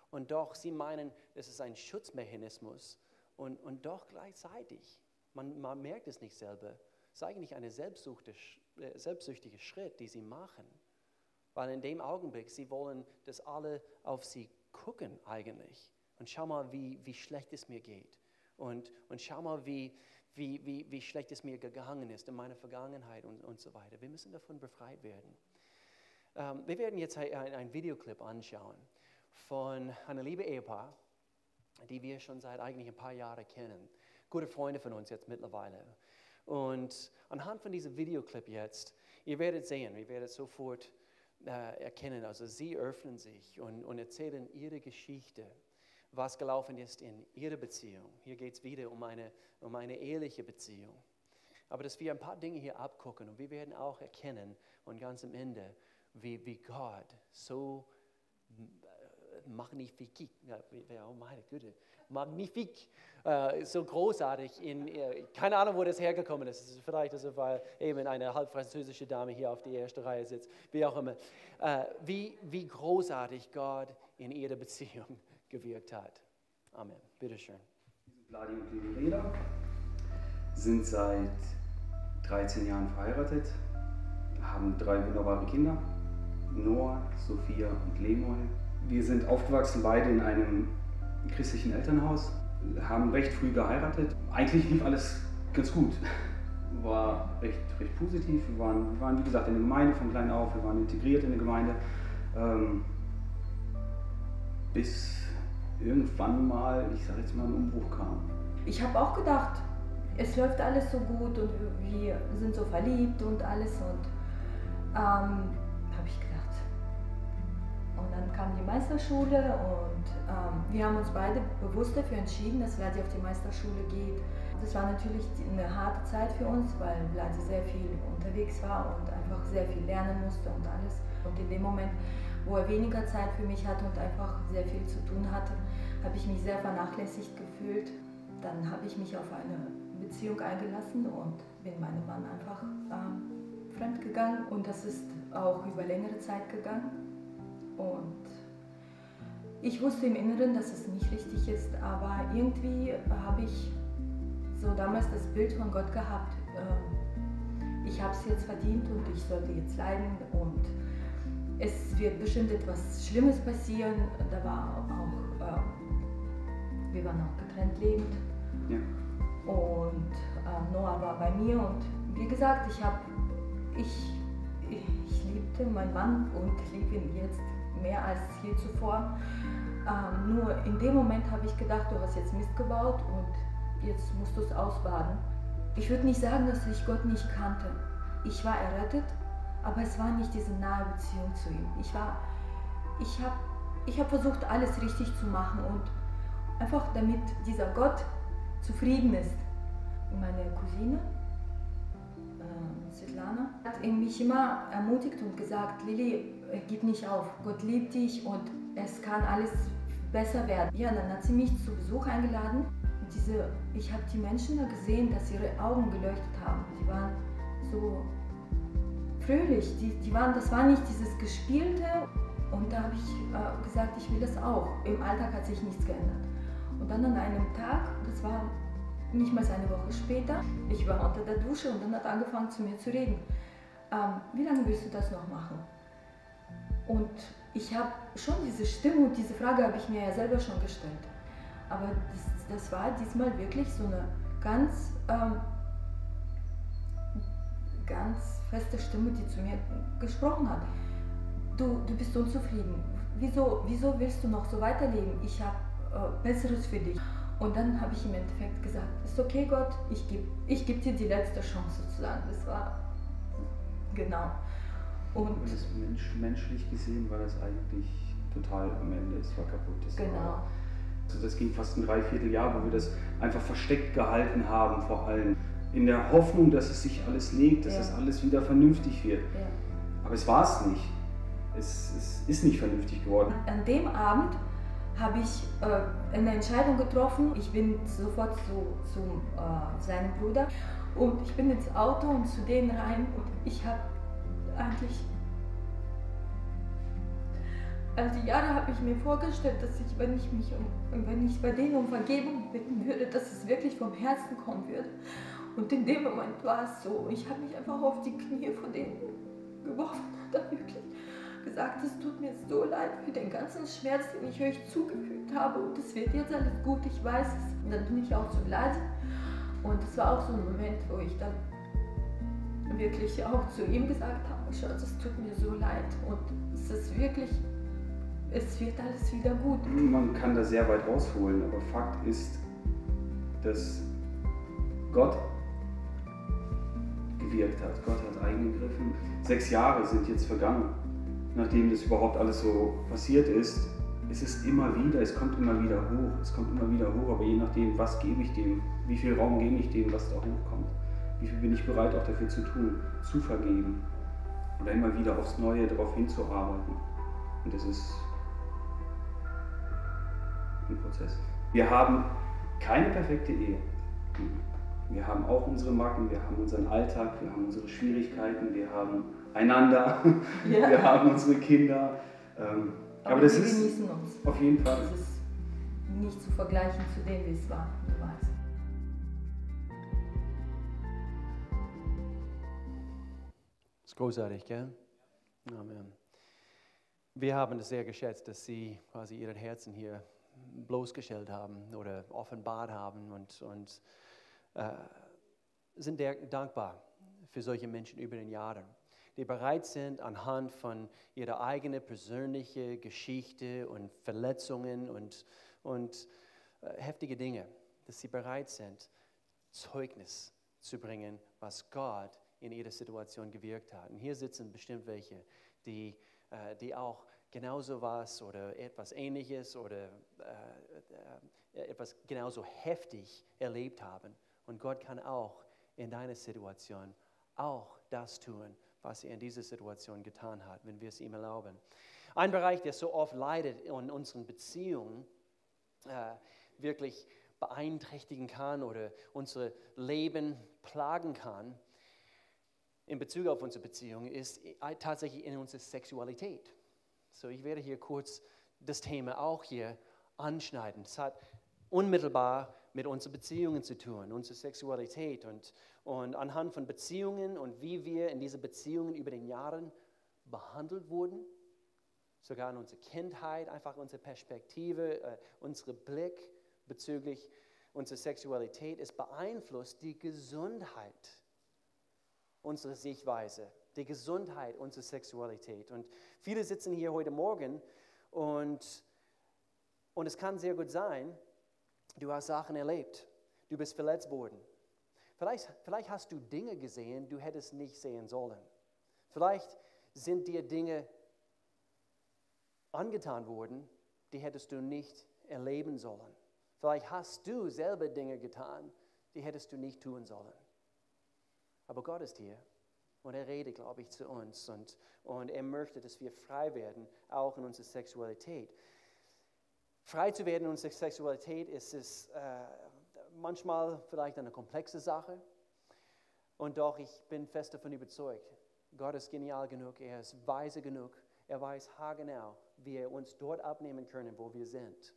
S1: und doch, sie meinen, es ist ein Schutzmechanismus und, und doch gleichzeitig, man, man merkt es nicht selber, ist eigentlich ein selbstsüchtiger Schritt, den sie machen. Weil in dem Augenblick, sie wollen, dass alle auf sie gucken eigentlich. Und schau mal, wie, wie schlecht es mir geht. Und, und schau mal, wie, wie, wie, wie schlecht es mir gegangen ist in meiner Vergangenheit und, und so weiter. Wir müssen davon befreit werden. Ähm, wir werden jetzt ein, ein Videoclip anschauen von einer lieben Ehepaar, die wir schon seit eigentlich ein paar Jahren kennen. Gute Freunde von uns jetzt mittlerweile. Und anhand von diesem Videoclip jetzt, ihr werdet sehen, ihr werdet sofort äh, erkennen, also sie öffnen sich und, und erzählen ihre Geschichte, was gelaufen ist in ihrer Beziehung. Hier geht es wieder um eine, um eine eheliche Beziehung. Aber dass wir ein paar Dinge hier abgucken und wir werden auch erkennen und ganz am Ende, wie, wie Gott so magnifik, ja, oh meine Güte, magnifik, äh, so großartig, in, äh, keine Ahnung, wo das hergekommen ist. Vielleicht also, weil eben eine halb französische Dame hier auf der ersten Reihe sitzt, wie auch immer. Äh, wie, wie großartig Gott in ihrer Beziehung gewirkt hat. Amen. Bitteschön.
S3: Vladi und Lili sind seit 13 Jahren verheiratet, haben drei wunderbare Kinder, Noah, Sophia und Lemoy. Wir sind aufgewachsen beide in einem christlichen Elternhaus, haben recht früh geheiratet. Eigentlich lief alles ganz gut. War recht, recht positiv. Wir waren, wir waren, wie gesagt, in der Gemeinde von klein auf. Wir waren integriert in der Gemeinde. Ähm, bis irgendwann mal, ich sage jetzt mal, ein Umbruch kam.
S4: Ich habe auch gedacht, es läuft alles so gut und wir sind so verliebt und alles. Und ähm, habe ich gedacht. Und dann kam die Meisterschule und ähm, wir haben uns beide bewusst dafür entschieden, dass Vladi auf die Meisterschule geht. Das war natürlich eine harte Zeit für uns, weil Vladi sehr viel unterwegs war und einfach sehr viel lernen musste und alles. Und in dem Moment, wo er weniger Zeit für mich hatte und einfach sehr viel zu tun hatte, habe ich mich sehr vernachlässigt gefühlt. Dann habe ich mich auf eine Beziehung eingelassen und bin meinem Mann einfach äh, fremd gegangen und das ist auch über längere Zeit gegangen. Und ich wusste im Inneren, dass es nicht richtig ist, aber irgendwie habe ich so damals das Bild von Gott gehabt, äh, ich habe es jetzt verdient und ich sollte jetzt leiden und es wird bestimmt etwas Schlimmes passieren. Da war auch, äh, wir waren auch getrennt lebend. Ja. Und äh, Noah war bei mir und wie gesagt, ich habe, ich, ich liebte meinen Mann und liebe ihn jetzt mehr als je zuvor. Ähm, nur in dem Moment habe ich gedacht, du hast jetzt Mist gebaut und jetzt musst du es ausbaden. Ich würde nicht sagen, dass ich Gott nicht kannte. Ich war errettet, aber es war nicht diese nahe Beziehung zu ihm. Ich war, ich habe ich hab versucht, alles richtig zu machen und einfach damit dieser Gott zufrieden ist. Meine Cousine, äh, Svetlana, hat mich immer ermutigt und gesagt, Lili, äh, gib nicht auf, Gott liebt dich und es kann alles besser werden. Ja, dann hat sie mich zu Besuch eingeladen. Und diese, ich habe die Menschen da gesehen, dass ihre Augen geleuchtet haben. Die waren so fröhlich. Die, die waren, das war nicht dieses Gespielte. Und da habe ich äh, gesagt, ich will das auch. Im Alltag hat sich nichts geändert. Und dann an einem Tag, das war nicht mal eine Woche später, ich war unter der Dusche und dann hat er angefangen zu mir zu reden. Ähm, wie lange willst du das noch machen? Und ich habe schon diese Stimme und diese Frage habe ich mir ja selber schon gestellt. Aber das, das war diesmal wirklich so eine ganz ähm, ganz feste Stimme, die zu mir gesprochen hat. Du, du bist unzufrieden. Wieso, wieso willst du noch so weiterleben? Ich habe äh, Besseres für dich. Und dann habe ich im Endeffekt gesagt, ist okay Gott, ich gebe ich geb dir die letzte Chance sozusagen. Das war genau.
S3: Und das Mensch, menschlich gesehen war das eigentlich total am Ende, es war kaputt. Das
S4: genau.
S3: War, also das ging fast ein Dreivierteljahr, wo wir das einfach versteckt gehalten haben, vor allem in der Hoffnung, dass es sich alles legt, dass ja. es alles wieder vernünftig wird. Ja. Aber es war es nicht. Es, es, ist nicht vernünftig geworden.
S4: An dem Abend habe ich äh, eine Entscheidung getroffen. Ich bin sofort zu, zu äh, seinem Bruder. Und ich bin ins Auto und zu denen rein. Und ich habe eigentlich all die Jahre habe ich mir vorgestellt, dass ich, wenn ich mich um, wenn ich bei denen um Vergebung bitten würde, dass es wirklich vom Herzen kommen würde. Und in dem Moment war es so, ich habe mich einfach auf die Knie von denen geworfen. Und da wirklich gesagt, es tut mir so leid für den ganzen Schmerz, den ich euch zugefügt habe und es wird jetzt alles gut, ich weiß es. Und dann bin ich auch zu Glad und es war auch so ein Moment, wo ich dann wirklich auch zu ihm gesagt habe, Schatz, es tut mir so leid und es ist wirklich, es wird alles wieder gut.
S3: Man kann da sehr weit rausholen, aber Fakt ist, dass Gott gewirkt hat. Gott hat eingegriffen. Sechs Jahre sind jetzt vergangen, nachdem das überhaupt alles so passiert ist. Es ist immer wieder, es kommt immer wieder hoch, es kommt immer wieder hoch, aber je nachdem, was gebe ich dem, wie viel Raum gebe ich dem, was da hochkommt, wie viel bin ich bereit auch dafür zu tun, zu vergeben oder immer wieder aufs Neue darauf hinzuarbeiten. Und das ist ein Prozess. Wir haben keine perfekte Ehe. Wir haben auch unsere Macken, wir haben unseren Alltag, wir haben unsere Schwierigkeiten, wir haben einander, ja. wir haben unsere Kinder. Ähm,
S4: aber, aber das wir ist genießen uns.
S3: Auf jeden Fall.
S4: Das ist nicht zu vergleichen zu dem, wie es war, du weißt.
S1: Das ist großartig, gell? Amen. Wir haben es sehr geschätzt, dass Sie quasi Ihren Herzen hier bloßgestellt haben oder offenbart haben und, und äh, sind dankbar für solche Menschen über den Jahren, die bereit sind, anhand von ihrer eigenen persönlichen Geschichte und Verletzungen und, und äh, heftige Dinge, dass sie bereit sind, Zeugnis zu bringen, was Gott in ihrer Situation gewirkt hat. Und hier sitzen bestimmt welche, die, äh, die auch genauso was oder etwas Ähnliches oder äh, äh, etwas genauso heftig erlebt haben. Und Gott kann auch in deiner Situation auch das tun, was er in dieser Situation getan hat, wenn wir es ihm erlauben. Ein Bereich, der so oft leidet in unseren Beziehungen, äh, wirklich beeinträchtigen kann oder unser Leben plagen kann, in Bezug auf unsere Beziehung, ist tatsächlich in unserer Sexualität. So, ich werde hier kurz das Thema auch hier anschneiden. Es hat unmittelbar mit unseren Beziehungen zu tun, unsere Sexualität und, und anhand von Beziehungen und wie wir in diese Beziehungen über den Jahren behandelt wurden, sogar in unserer Kindheit, einfach unsere Perspektive, äh, unser Blick bezüglich unserer Sexualität, es beeinflusst die Gesundheit unserer Sichtweise, die Gesundheit unserer Sexualität. Und viele sitzen hier heute Morgen und, und es kann sehr gut sein, Du hast Sachen erlebt. Du bist verletzt worden. Vielleicht, vielleicht hast du Dinge gesehen, du hättest nicht sehen sollen. Vielleicht sind dir Dinge angetan worden, die hättest du nicht erleben sollen. Vielleicht hast du selber Dinge getan, die hättest du nicht tun sollen. Aber Gott ist hier und er redet, glaube ich, zu uns und, und er möchte, dass wir frei werden, auch in unserer Sexualität. Frei zu werden in unserer Sexualität ist es äh, manchmal vielleicht eine komplexe Sache. Und doch, ich bin fest davon überzeugt, Gott ist genial genug, er ist weise genug, er weiß haargenau, wie er uns dort abnehmen kann, wo wir sind.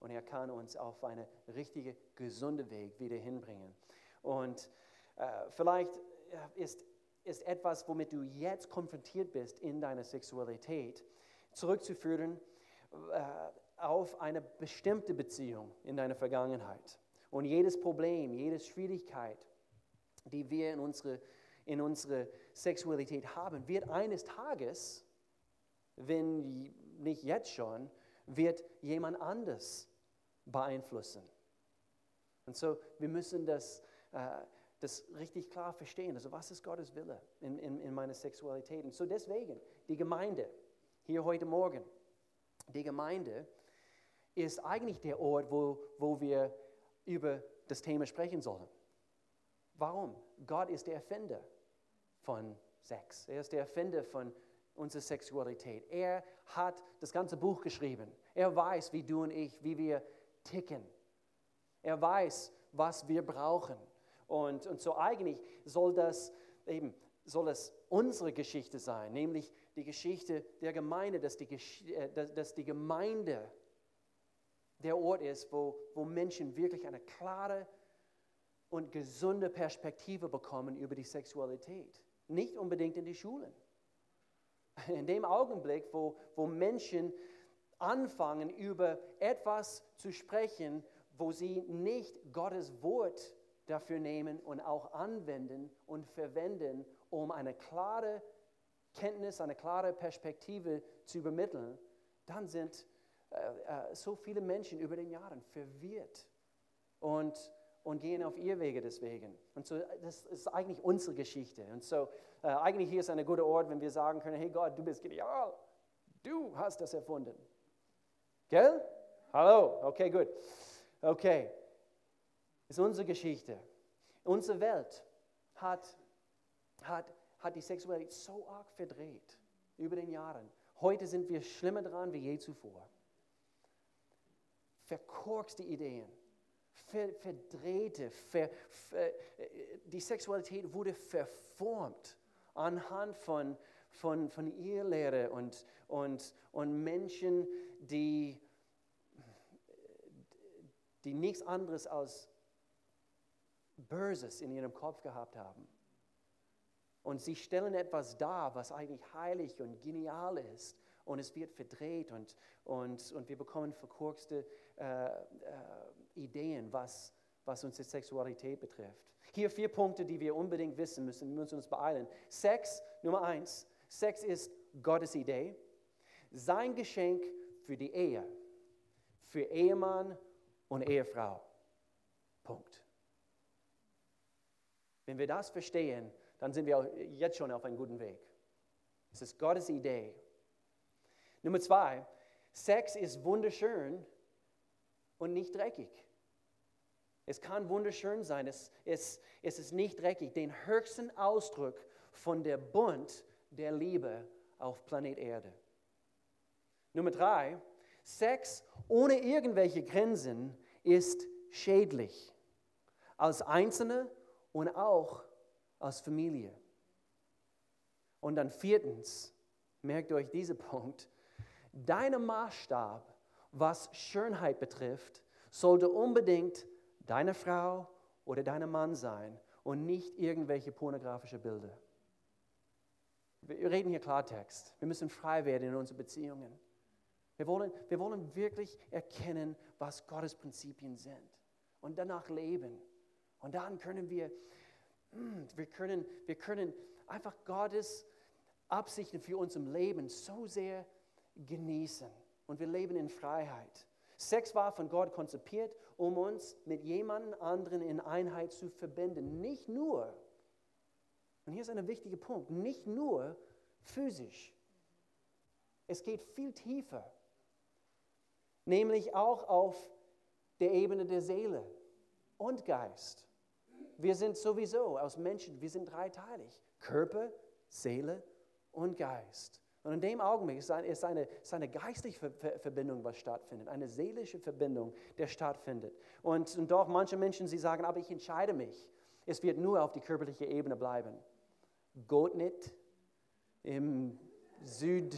S1: Und er kann uns auf einen richtigen, gesunden Weg wieder hinbringen. Und äh, vielleicht äh, ist, ist etwas, womit du jetzt konfrontiert bist in deiner Sexualität, zurückzuführen äh, auf eine bestimmte Beziehung in deiner Vergangenheit. Und jedes Problem, jede Schwierigkeit, die wir in unsere, in unsere Sexualität haben, wird eines Tages, wenn nicht jetzt schon, wird jemand anders beeinflussen. Und so, wir müssen das, äh, das richtig klar verstehen. Also, was ist Gottes Wille in, in, in meiner Sexualität? Und so deswegen, die Gemeinde, hier heute Morgen, die Gemeinde ist eigentlich der Ort, wo, wo wir über das Thema sprechen sollen. Warum? Gott ist der Erfinder von Sex. Er ist der Erfinder von unserer Sexualität. Er hat das ganze Buch geschrieben. Er weiß, wie du und ich, wie wir ticken. Er weiß, was wir brauchen. Und, und so eigentlich soll das eben, soll es unsere Geschichte sein, nämlich die Geschichte der Gemeinde, dass die, äh, dass die Gemeinde der Ort ist, wo, wo Menschen wirklich eine klare und gesunde Perspektive bekommen über die Sexualität. Nicht unbedingt in die Schulen. In dem Augenblick, wo, wo Menschen anfangen, über etwas zu sprechen, wo sie nicht Gottes Wort dafür nehmen und auch anwenden und verwenden, um eine klare Kenntnis, eine klare Perspektive zu übermitteln, dann sind äh, äh, so viele Menschen über den Jahren verwirrt und, und gehen auf ihr Wege deswegen. Und so, das ist eigentlich unsere Geschichte. Und so, äh, eigentlich hier ist ein guter Ort, wenn wir sagen können, hey Gott, du bist genial, du hast das erfunden. Gell? Hallo, okay, gut. Okay, das ist unsere Geschichte. Unsere Welt hat, hat, hat die Sexualität so arg verdreht über den Jahren. Heute sind wir schlimmer dran wie je zuvor. Verkorkste Ideen, ver, verdrehte, ver, ver, die Sexualität wurde verformt anhand von, von, von Irrlehre und, und, und Menschen, die, die nichts anderes als Böses in ihrem Kopf gehabt haben. Und sie stellen etwas dar, was eigentlich heilig und genial ist. Und es wird verdreht und, und, und wir bekommen verkorkste äh, äh, Ideen, was, was unsere Sexualität betrifft. Hier vier Punkte, die wir unbedingt wissen müssen. Wir müssen uns beeilen. Sex, Nummer eins. Sex ist Gottes Idee. Sein Geschenk für die Ehe, für Ehemann und Ehefrau. Punkt. Wenn wir das verstehen, dann sind wir jetzt schon auf einem guten Weg. Es ist Gottes Idee. Nummer zwei, Sex ist wunderschön und nicht dreckig. Es kann wunderschön sein, es, es, es ist nicht dreckig. Den höchsten Ausdruck von der Bund der Liebe auf Planet Erde. Nummer drei, Sex ohne irgendwelche Grenzen ist schädlich. Als Einzelne und auch als Familie. Und dann viertens, merkt euch diesen Punkt, dein Maßstab, was Schönheit betrifft, sollte unbedingt deine Frau oder dein Mann sein und nicht irgendwelche pornografische Bilder. Wir reden hier Klartext. Wir müssen frei werden in unseren Beziehungen. Wir wollen, wir wollen wirklich erkennen, was Gottes Prinzipien sind und danach leben. Und dann können wir, hm, wir können, wir können einfach Gottes Absichten für unser Leben so sehr genießen. Und wir leben in Freiheit. Sex war von Gott konzipiert, um uns mit jemand anderen in Einheit zu verbinden. Nicht nur, und hier ist ein wichtiger Punkt, nicht nur physisch. Es geht viel tiefer, nämlich auch auf der Ebene der Seele und Geist. Wir sind sowieso aus Menschen, wir sind dreiteilig. Körper, Seele und Geist. Und in dem Augenblick ist eine, ist eine, ist eine geistliche Verbindung, was stattfindet, eine seelische Verbindung, der stattfindet. Und, und doch manche Menschen, sie sagen, aber ich entscheide mich. Es wird nur auf die körperliche Ebene bleiben. Gott nicht. Im Süd,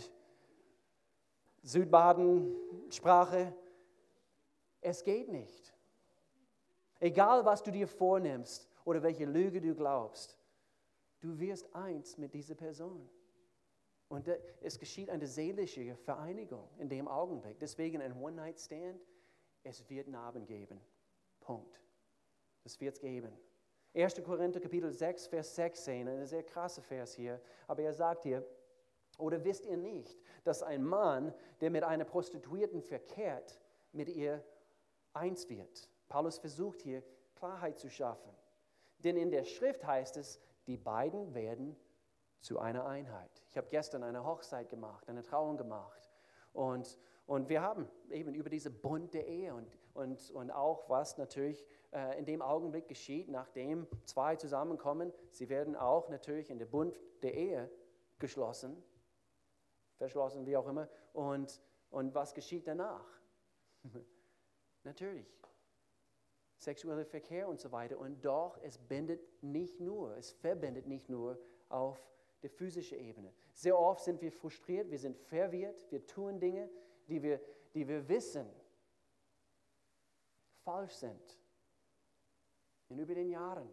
S1: Südbaden-Sprache. Es geht nicht. Egal, was du dir vornimmst, oder welche Lüge du glaubst. Du wirst eins mit dieser Person. Und es geschieht eine seelische Vereinigung in dem Augenblick. Deswegen ein One-Night-Stand, es wird Narben geben. Punkt. Das wird es geben. 1. Korinther Kapitel 6, Vers 16, ein sehr krasser Vers hier, aber er sagt hier, oder wisst ihr nicht, dass ein Mann, der mit einer Prostituierten verkehrt, mit ihr eins wird? Paulus versucht hier Klarheit zu schaffen. Denn in der Schrift heißt es, die beiden werden zu einer Einheit. Ich habe gestern eine Hochzeit gemacht, eine Trauung gemacht. Und, und wir haben eben über diese Bund der Ehe und, und, und auch was natürlich äh, in dem Augenblick geschieht, nachdem zwei zusammenkommen, sie werden auch natürlich in der Bund der Ehe geschlossen, verschlossen, wie auch immer. Und, und was geschieht danach? natürlich, sexueller Verkehr und so weiter. Und doch, es bindet nicht nur, es verbindet nicht nur auf der physischen Ebene. Sehr oft sind wir frustriert, wir sind verwirrt, wir tun Dinge, die wir, die wir wissen falsch sind. Und über den Jahren,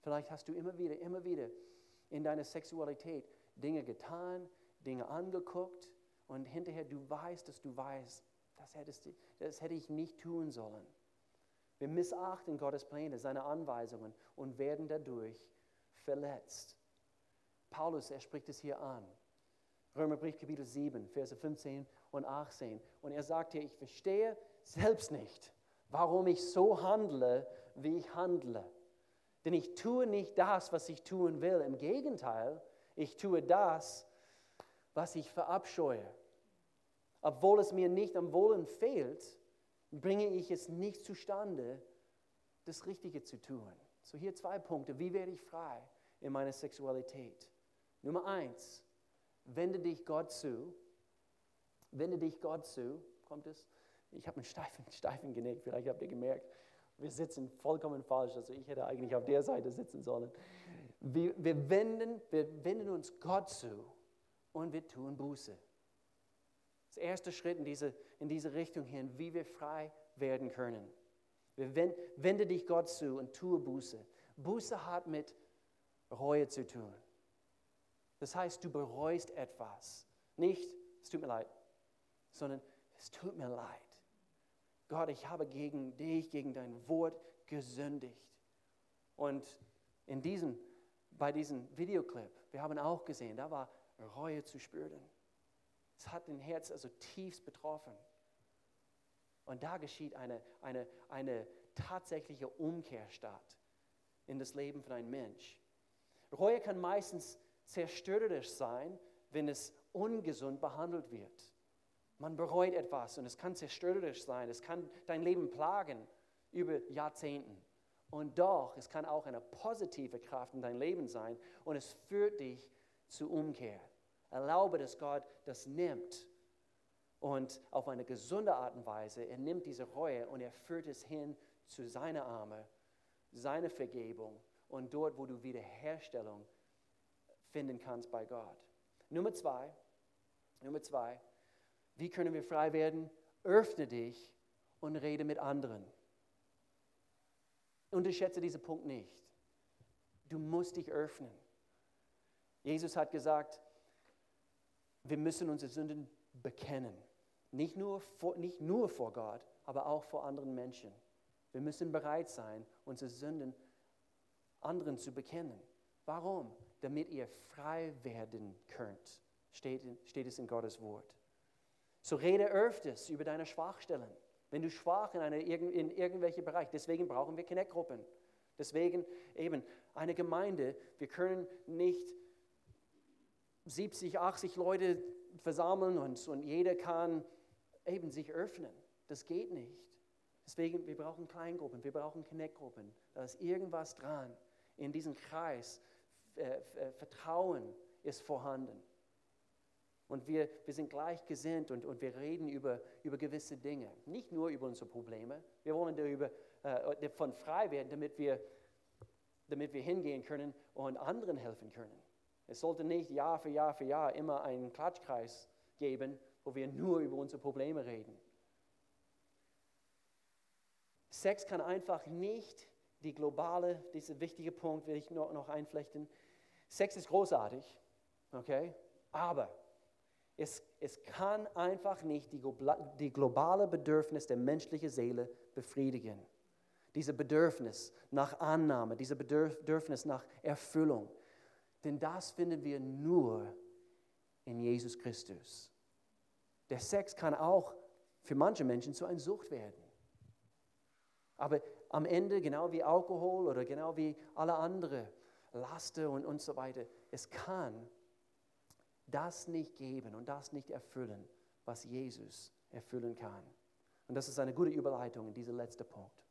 S1: vielleicht hast du immer wieder, immer wieder in deiner Sexualität Dinge getan, Dinge angeguckt und hinterher du weißt, dass du weißt, das, hättest, das hätte ich nicht tun sollen. Wir missachten Gottes Pläne, seine Anweisungen und werden dadurch verletzt. Paulus, er spricht es hier an. Römerbrief Kapitel 7, Verse 15 und 18. Und er sagt hier, ich verstehe selbst nicht, warum ich so handle, wie ich handle. Denn ich tue nicht das, was ich tun will. Im Gegenteil, ich tue das, was ich verabscheue. Obwohl es mir nicht am Wollen fehlt, bringe ich es nicht zustande, das Richtige zu tun. So hier zwei Punkte. Wie werde ich frei in meiner Sexualität? Nummer eins, wende dich Gott zu. Wende dich Gott zu. Kommt es? Ich habe einen steifen, steifen Genick, vielleicht habt ihr gemerkt. Wir sitzen vollkommen falsch, also ich hätte eigentlich auf der Seite sitzen sollen. Wir, wir, wenden, wir wenden uns Gott zu und wir tun Buße. Das erste Schritt in diese, in diese Richtung hin, wie wir frei werden können. Wir wend, wende dich Gott zu und tue Buße. Buße hat mit Reue zu tun. Das heißt, du bereust etwas. Nicht, es tut mir leid, sondern es tut mir leid. Gott, ich habe gegen dich, gegen dein Wort gesündigt. Und in diesem, bei diesem Videoclip, wir haben auch gesehen, da war Reue zu spüren. Es hat den Herz also tiefst betroffen. Und da geschieht eine, eine, eine tatsächliche Umkehr statt in das Leben von einem Mensch. Reue kann meistens zerstörerisch sein, wenn es ungesund behandelt wird. Man bereut etwas und es kann zerstörerisch sein, es kann dein Leben plagen über Jahrzehnten. Und doch, es kann auch eine positive Kraft in dein Leben sein und es führt dich zur Umkehr. Erlaube, dass Gott das nimmt und auf eine gesunde Art und Weise, er nimmt diese Reue und er führt es hin zu seiner Arme, seine Vergebung und dort, wo du Wiederherstellung finden kannst bei Gott. Nummer zwei, Nummer zwei, wie können wir frei werden? Öffne dich und rede mit anderen. Unterschätze diesen Punkt nicht. Du musst dich öffnen. Jesus hat gesagt, wir müssen unsere Sünden bekennen. Nicht nur, vor, nicht nur vor Gott, aber auch vor anderen Menschen. Wir müssen bereit sein, unsere Sünden anderen zu bekennen. Warum? Damit ihr frei werden könnt, steht, steht es in Gottes Wort. So rede öfters über deine Schwachstellen. Wenn du schwach in, eine, in irgendwelchen Bereich, deswegen brauchen wir Connect-Gruppen. Deswegen eben eine Gemeinde, wir können nicht 70, 80 Leute versammeln und, und jeder kann eben sich öffnen. Das geht nicht. Deswegen, wir brauchen Kleingruppen, wir brauchen Connect-Gruppen. Da ist irgendwas dran. In diesem Kreis, Vertrauen ist vorhanden. Und wir, wir sind gleichgesinnt und, und wir reden über, über gewisse Dinge. Nicht nur über unsere Probleme. Wir wollen darüber äh, davon frei werden, damit wir, damit wir hingehen können und anderen helfen können. Es sollte nicht Jahr für Jahr für Jahr immer einen Klatschkreis geben, wo wir nur über unsere Probleme reden. Sex kann einfach nicht die globale, dieser wichtige Punkt will ich noch, noch einflechten. Sex ist großartig, okay, aber es, es kann einfach nicht die, die globale Bedürfnis der menschlichen Seele befriedigen. Diese Bedürfnis nach Annahme, diese Bedürfnis nach Erfüllung. Denn das finden wir nur in Jesus Christus. Der Sex kann auch für manche Menschen zu einer Sucht werden. Aber am Ende, genau wie Alkohol oder genau wie alle anderen Laster und, und so weiter, es kann das nicht geben und das nicht erfüllen, was Jesus erfüllen kann. Und das ist eine gute Überleitung in diesen letzten Punkt.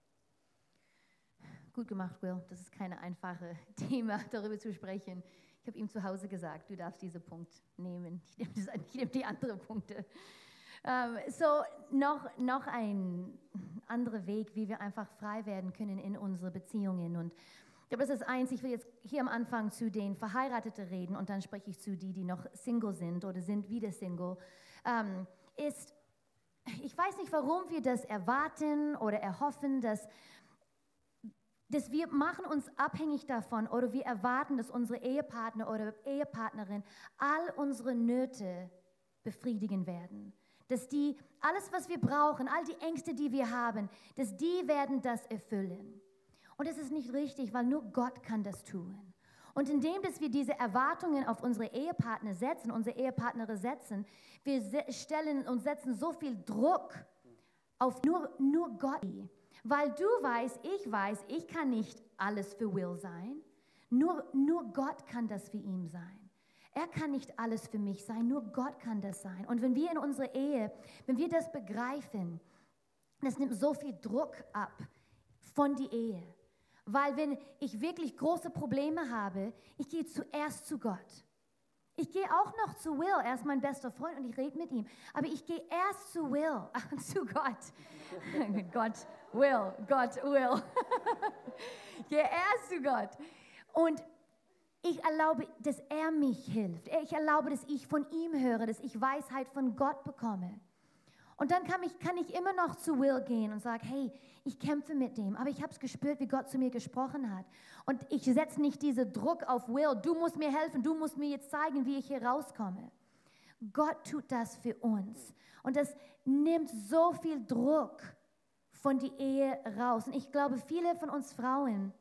S2: Gut gemacht, Will. Das ist keine einfache Thema, darüber zu sprechen. Ich habe ihm zu Hause gesagt, du darfst diesen Punkt nehmen. Ich nehme, das, die anderen Punkte. Um, ähm, so, noch, noch ein anderer Weg, wie wir einfach frei werden können in unsere Beziehungen. Und ich glaube, das ist eins, ich will jetzt hier am Anfang zu den Verheirateten reden und dann spreche ich zu die, die noch Single sind oder sind wieder Single. Ähm, ist, ich weiß nicht, warum wir das erwarten oder erhoffen, dass dass wir machen uns abhängig davon oder wir erwarten, dass unsere Ehepartner oder Ehepartnerin all unsere Nöte befriedigen werden. Dass die alles, was wir brauchen, all die Ängste, die wir haben, dass die werden das erfüllen. Und das ist nicht richtig, weil nur Gott kann das tun. Und indem, dass wir diese Erwartungen auf unsere Ehepartner setzen, unsere Ehepartner setzen, wir stellen und setzen so viel Druck auf nur, nur Gott. Weil du weißt, ich weiß, ich kann nicht alles für Will sein. Nur, nur Gott kann das für ihn sein. Er kann nicht alles für mich sein, nur Gott kann das sein. Und wenn wir in unserer Ehe, wenn wir das begreifen, das nimmt so viel Druck ab von der Ehe. Weil wenn ich wirklich große Probleme habe, ich gehe zuerst zu Gott. Ich gehe auch noch zu Will, er ist mein bester Freund und ich rede mit ihm. Aber ich gehe erst zu Will, zu Gott. Gott, Will, Gott, Will. ich gehe erst zu Gott. Und ich erlaube, dass er mich hilft. Ich erlaube, dass ich von ihm höre, dass ich Weisheit von Gott bekomme. Und dann kann ich, kann ich immer noch zu Will gehen und sagen, hey, ich kämpfe mit dem, aber ich habe es gespürt, wie Gott zu mir gesprochen hat. Und ich setze nicht diesen Druck auf Will, du musst mir helfen, du musst mir jetzt zeigen, wie ich hier rauskomme. Gott tut das für uns. Und das nimmt so viel Druck von der Ehe raus. Und ich glaube, viele von uns Frauen,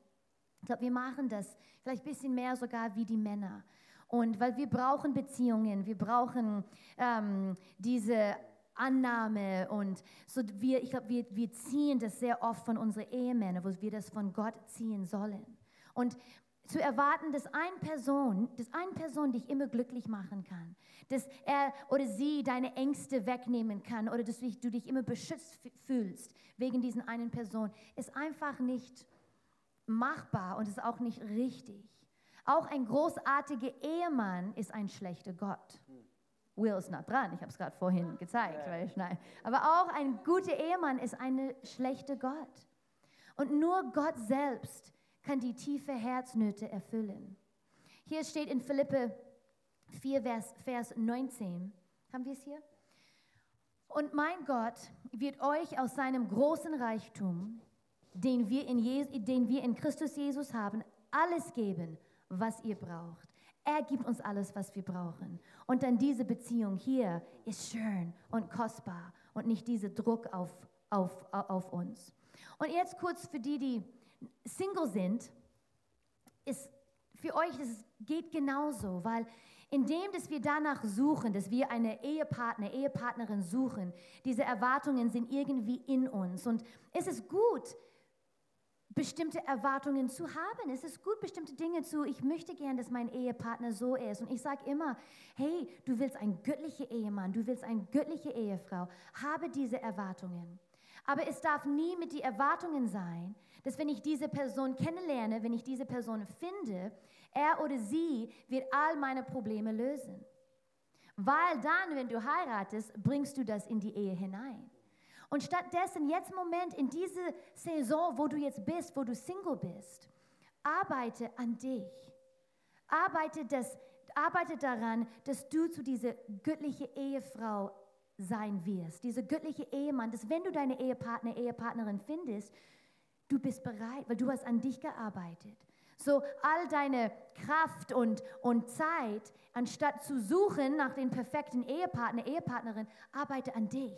S2: ich glaube, wir machen das vielleicht ein bisschen mehr sogar wie die Männer. Und weil wir brauchen Beziehungen, wir brauchen ähm, diese Annahme und so wir, ich glaube, wir, wir ziehen das sehr oft von unseren Ehemännern, wo wir das von Gott ziehen sollen. Und zu erwarten, dass eine Person, dass eine Person dich immer glücklich machen kann, dass er oder sie deine Ängste wegnehmen kann oder dass du dich immer beschützt fühlst wegen diesen einen Person, ist einfach nicht machbar und ist auch nicht richtig. Auch ein großartiger Ehemann ist ein schlechter Gott. Will ist nah dran, ich habe es gerade vorhin gezeigt. Weil ich, Aber auch ein guter Ehemann ist ein schlechter Gott. Und nur Gott selbst kann die tiefe Herznöte erfüllen. Hier steht in Philippe 4, Vers, Vers 19. Haben wir es hier? Und mein Gott wird euch aus seinem großen Reichtum, den wir in, Jesus, den wir in Christus Jesus haben, alles geben, was ihr braucht. Er gibt uns alles, was wir brauchen. Und dann diese Beziehung hier ist schön und kostbar und nicht dieser Druck auf, auf, auf uns. Und jetzt kurz für die, die Single sind, ist für euch, das geht genauso, weil indem, dass wir danach suchen, dass wir eine Ehepartner, Ehepartnerin suchen, diese Erwartungen sind irgendwie in uns. Und es ist gut, bestimmte Erwartungen zu haben. Es ist gut, bestimmte Dinge zu, ich möchte gern, dass mein Ehepartner so ist. Und ich sage immer, hey, du willst ein göttlicher Ehemann, du willst eine göttliche Ehefrau, habe diese Erwartungen. Aber es darf nie mit den Erwartungen sein, dass wenn ich diese Person kennenlerne, wenn ich diese Person finde, er oder sie wird all meine Probleme lösen. Weil dann, wenn du heiratest, bringst du das in die Ehe hinein. Und stattdessen, jetzt Moment, in diese Saison, wo du jetzt bist, wo du Single bist, arbeite an dich. Arbeite, das, arbeite daran, dass du zu dieser göttlichen Ehefrau sein wirst, dieser göttliche Ehemann, dass wenn du deine Ehepartner, Ehepartnerin findest, du bist bereit, weil du hast an dich gearbeitet. So all deine Kraft und, und Zeit, anstatt zu suchen nach den perfekten Ehepartner, Ehepartnerin, arbeite an dich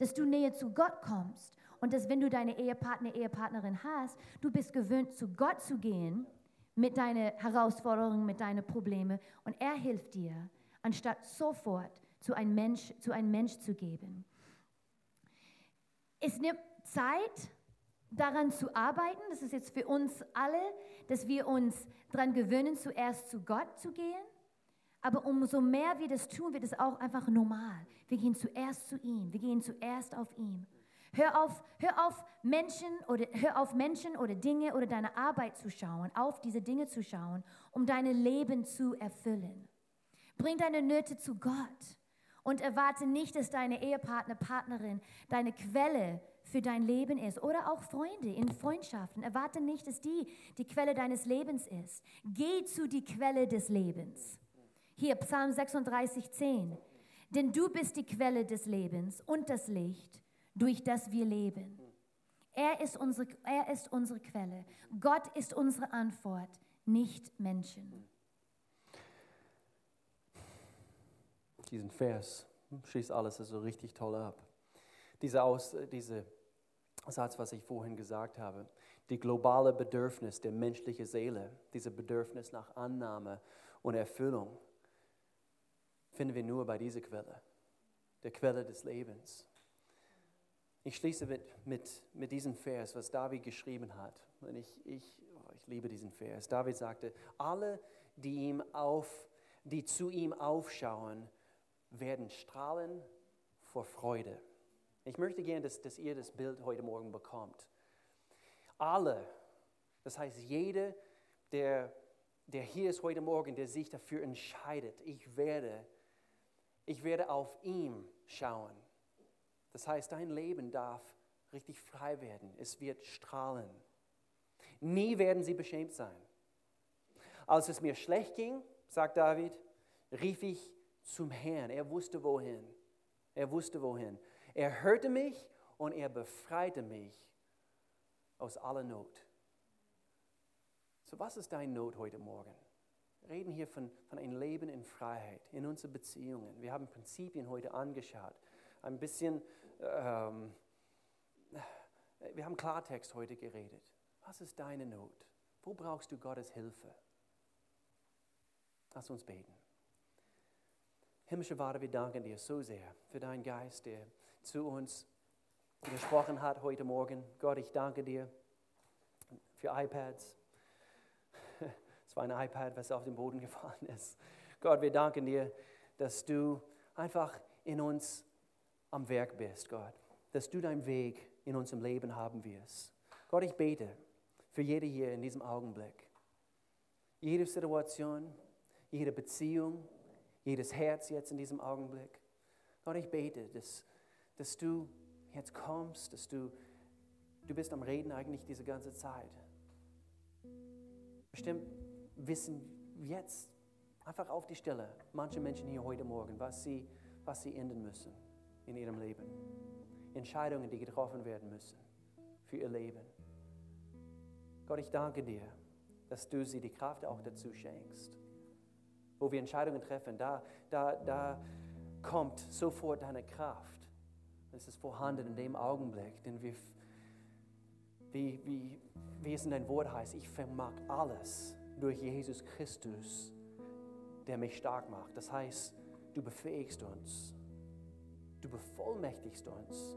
S2: dass du näher zu Gott kommst und dass wenn du deine Ehepartner, Ehepartnerin hast, du bist gewöhnt, zu Gott zu gehen mit deinen Herausforderungen, mit deinen Problemen und er hilft dir, anstatt sofort zu einem Mensch zu, einem Mensch zu geben. Es nimmt Zeit, daran zu arbeiten, das ist jetzt für uns alle, dass wir uns daran gewöhnen, zuerst zu Gott zu gehen aber umso mehr wir das tun, wird es auch einfach normal. Wir gehen zuerst zu ihm. Wir gehen zuerst auf ihn. Hör auf, hör auf Menschen oder hör auf Menschen oder Dinge oder deine Arbeit zu schauen, auf diese Dinge zu schauen, um dein Leben zu erfüllen. Bring deine Nöte zu Gott und erwarte nicht, dass deine Ehepartner, Partnerin deine Quelle für dein Leben ist oder auch Freunde in Freundschaften. Erwarte nicht, dass die die Quelle deines Lebens ist. Geh zu die Quelle des Lebens. Hier Psalm 36, 10. Denn du bist die Quelle des Lebens und das Licht, durch das wir leben. Er ist, unsere, er ist unsere Quelle. Gott ist unsere Antwort, nicht Menschen.
S1: Diesen Vers schließt alles so richtig toll ab. Dieser, Aus, dieser Satz, was ich vorhin gesagt habe, die globale Bedürfnis der menschlichen Seele, diese Bedürfnis nach Annahme und Erfüllung, finden wir nur bei dieser Quelle, der Quelle des Lebens. Ich schließe mit, mit, mit diesem Vers, was David geschrieben hat. Und ich, ich, oh, ich liebe diesen Vers. David sagte, alle, die, ihm auf, die zu ihm aufschauen, werden strahlen vor Freude. Ich möchte gerne, dass, dass ihr das Bild heute Morgen bekommt. Alle, das heißt jeder, der, der hier ist heute Morgen, der sich dafür entscheidet, ich werde, ich werde auf ihn schauen. Das heißt, dein Leben darf richtig frei werden. Es wird strahlen. Nie werden sie beschämt sein. Als es mir schlecht ging, sagt David, rief ich zum Herrn. Er wusste wohin. Er wusste wohin. Er hörte mich und er befreite mich aus aller Not. So, was ist deine Not heute Morgen? Reden hier von, von einem Leben in Freiheit, in unseren Beziehungen. Wir haben Prinzipien heute angeschaut. Ein bisschen, ähm, wir haben Klartext heute geredet. Was ist deine Not? Wo brauchst du Gottes Hilfe? Lass uns beten. Himmlische Vater, wir danken dir so sehr für deinen Geist, der zu uns gesprochen hat heute Morgen. Gott, ich danke dir für iPads. Es war ein iPad, was auf den Boden gefallen ist. Gott, wir danken dir, dass du einfach in uns am Werk bist, Gott. Dass du deinen Weg in unserem Leben haben wirst. Gott, ich bete für jede hier in diesem Augenblick. Jede Situation, jede Beziehung, jedes Herz jetzt in diesem Augenblick. Gott, ich bete, dass, dass du jetzt kommst, dass du, du bist am Reden eigentlich diese ganze Zeit. Bestimmt wissen jetzt einfach auf die Stelle manche Menschen hier heute Morgen, was sie, was sie ändern müssen in ihrem Leben. Entscheidungen, die getroffen werden müssen für ihr Leben. Gott, ich danke dir, dass du sie die Kraft auch dazu schenkst wo wir Entscheidungen treffen, da, da, da kommt sofort deine Kraft. Es ist vorhanden in dem Augenblick, denn wir, wie, wie, wie es in dein Wort heißt, ich vermag alles durch Jesus Christus, der mich stark macht. Das heißt, du befähigst uns, du bevollmächtigst uns,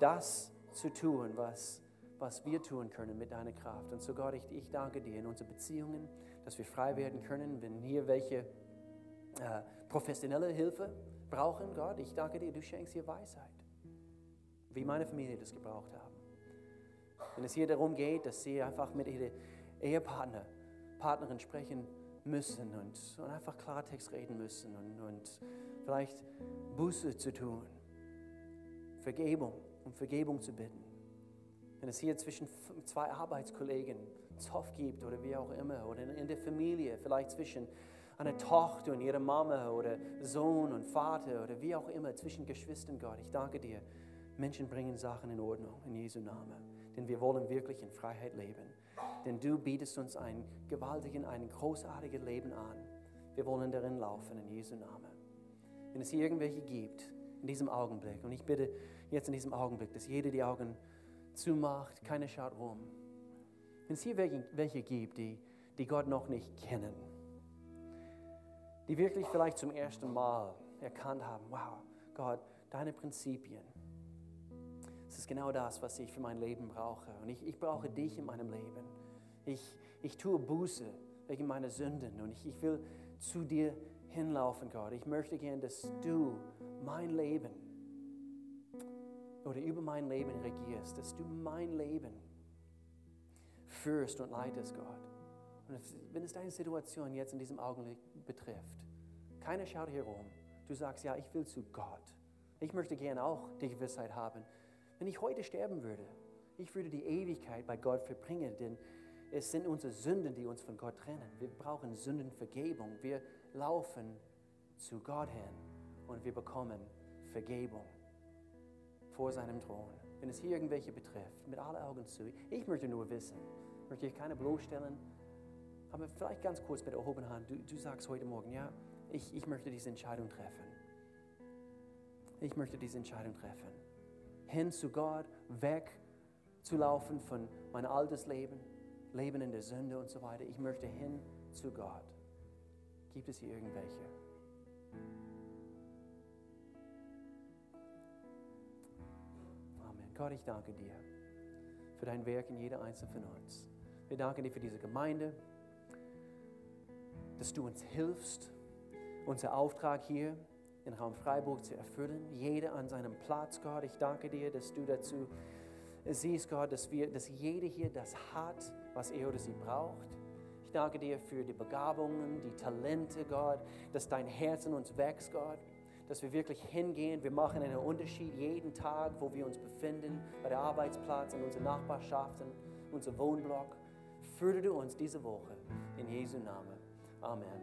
S1: das zu tun, was, was wir tun können mit deiner Kraft. Und so Gott, ich, ich danke dir in unseren Beziehungen, dass wir frei werden können, wenn hier welche äh, professionelle Hilfe brauchen. Gott, ich danke dir, du schenkst hier Weisheit, wie meine Familie das gebraucht haben. Wenn es hier darum geht, dass sie einfach mit ihrem Ehepartner, Partnerin sprechen müssen und, und einfach Klartext reden müssen und, und vielleicht Buße zu tun, Vergebung, um Vergebung zu bitten. Wenn es hier zwischen zwei Arbeitskollegen Zoff gibt oder wie auch immer, oder in der Familie, vielleicht zwischen einer Tochter und ihrer Mama oder Sohn und Vater oder wie auch immer, zwischen Geschwistern, Gott, ich danke dir. Menschen bringen Sachen in Ordnung in Jesu Namen, denn wir wollen wirklich in Freiheit leben. Denn du bietest uns ein gewaltiges, ein großartiges Leben an. Wir wollen darin laufen in Jesu Namen. Wenn es hier irgendwelche gibt, in diesem Augenblick, und ich bitte jetzt in diesem Augenblick, dass jeder die Augen zumacht, keiner schaut rum, wenn es hier welche gibt, die, die Gott noch nicht kennen, die wirklich vielleicht zum ersten Mal erkannt haben, wow, Gott, deine Prinzipien, das ist genau das, was ich für mein Leben brauche. Und ich, ich brauche dich in meinem Leben. Ich, ich tue Buße wegen meiner Sünden und ich, ich will zu dir hinlaufen, Gott. Ich möchte gern, dass du mein Leben oder über mein Leben regierst, dass du mein Leben führst und leitest, Gott. Und wenn es deine Situation jetzt in diesem Augenblick betrifft, keiner schaut hier rum. Du sagst, ja, ich will zu Gott. Ich möchte gerne auch die Gewissheit haben, wenn ich heute sterben würde, ich würde die Ewigkeit bei Gott verbringen, denn es sind unsere Sünden, die uns von Gott trennen. Wir brauchen Sündenvergebung. Wir laufen zu Gott hin und wir bekommen Vergebung vor seinem Thron. wenn es hier irgendwelche betrifft, mit allen Augen zu. Ich möchte nur wissen, ich möchte hier keine bloßstellen, aber vielleicht ganz kurz mit erhobener Hand. Du, du sagst heute Morgen, ja, ich, ich möchte diese Entscheidung treffen. Ich möchte diese Entscheidung treffen. Hin zu Gott, weg zu laufen von meinem altes Leben, Leben in der Sünde und so weiter. Ich möchte hin zu Gott. Gibt es hier irgendwelche? Amen. Gott, ich danke dir für dein Werk in jeder einzelnen von uns. Wir danken dir für diese Gemeinde, dass du uns hilfst, unser Auftrag hier in Raum Freiburg zu erfüllen. Jeder an seinem Platz, Gott. Ich danke dir, dass du dazu siehst, Gott, dass, wir, dass jeder hier das hat, was er oder sie braucht. Ich danke dir für die Begabungen, die Talente, Gott, dass dein Herz in uns wächst, Gott. Dass wir wirklich hingehen, wir machen einen Unterschied jeden Tag, wo wir uns befinden, bei der Arbeitsplatz, in unserer Nachbarschaft, in unserem Wohnblock. Führe du uns diese Woche in Jesu Namen. Amen.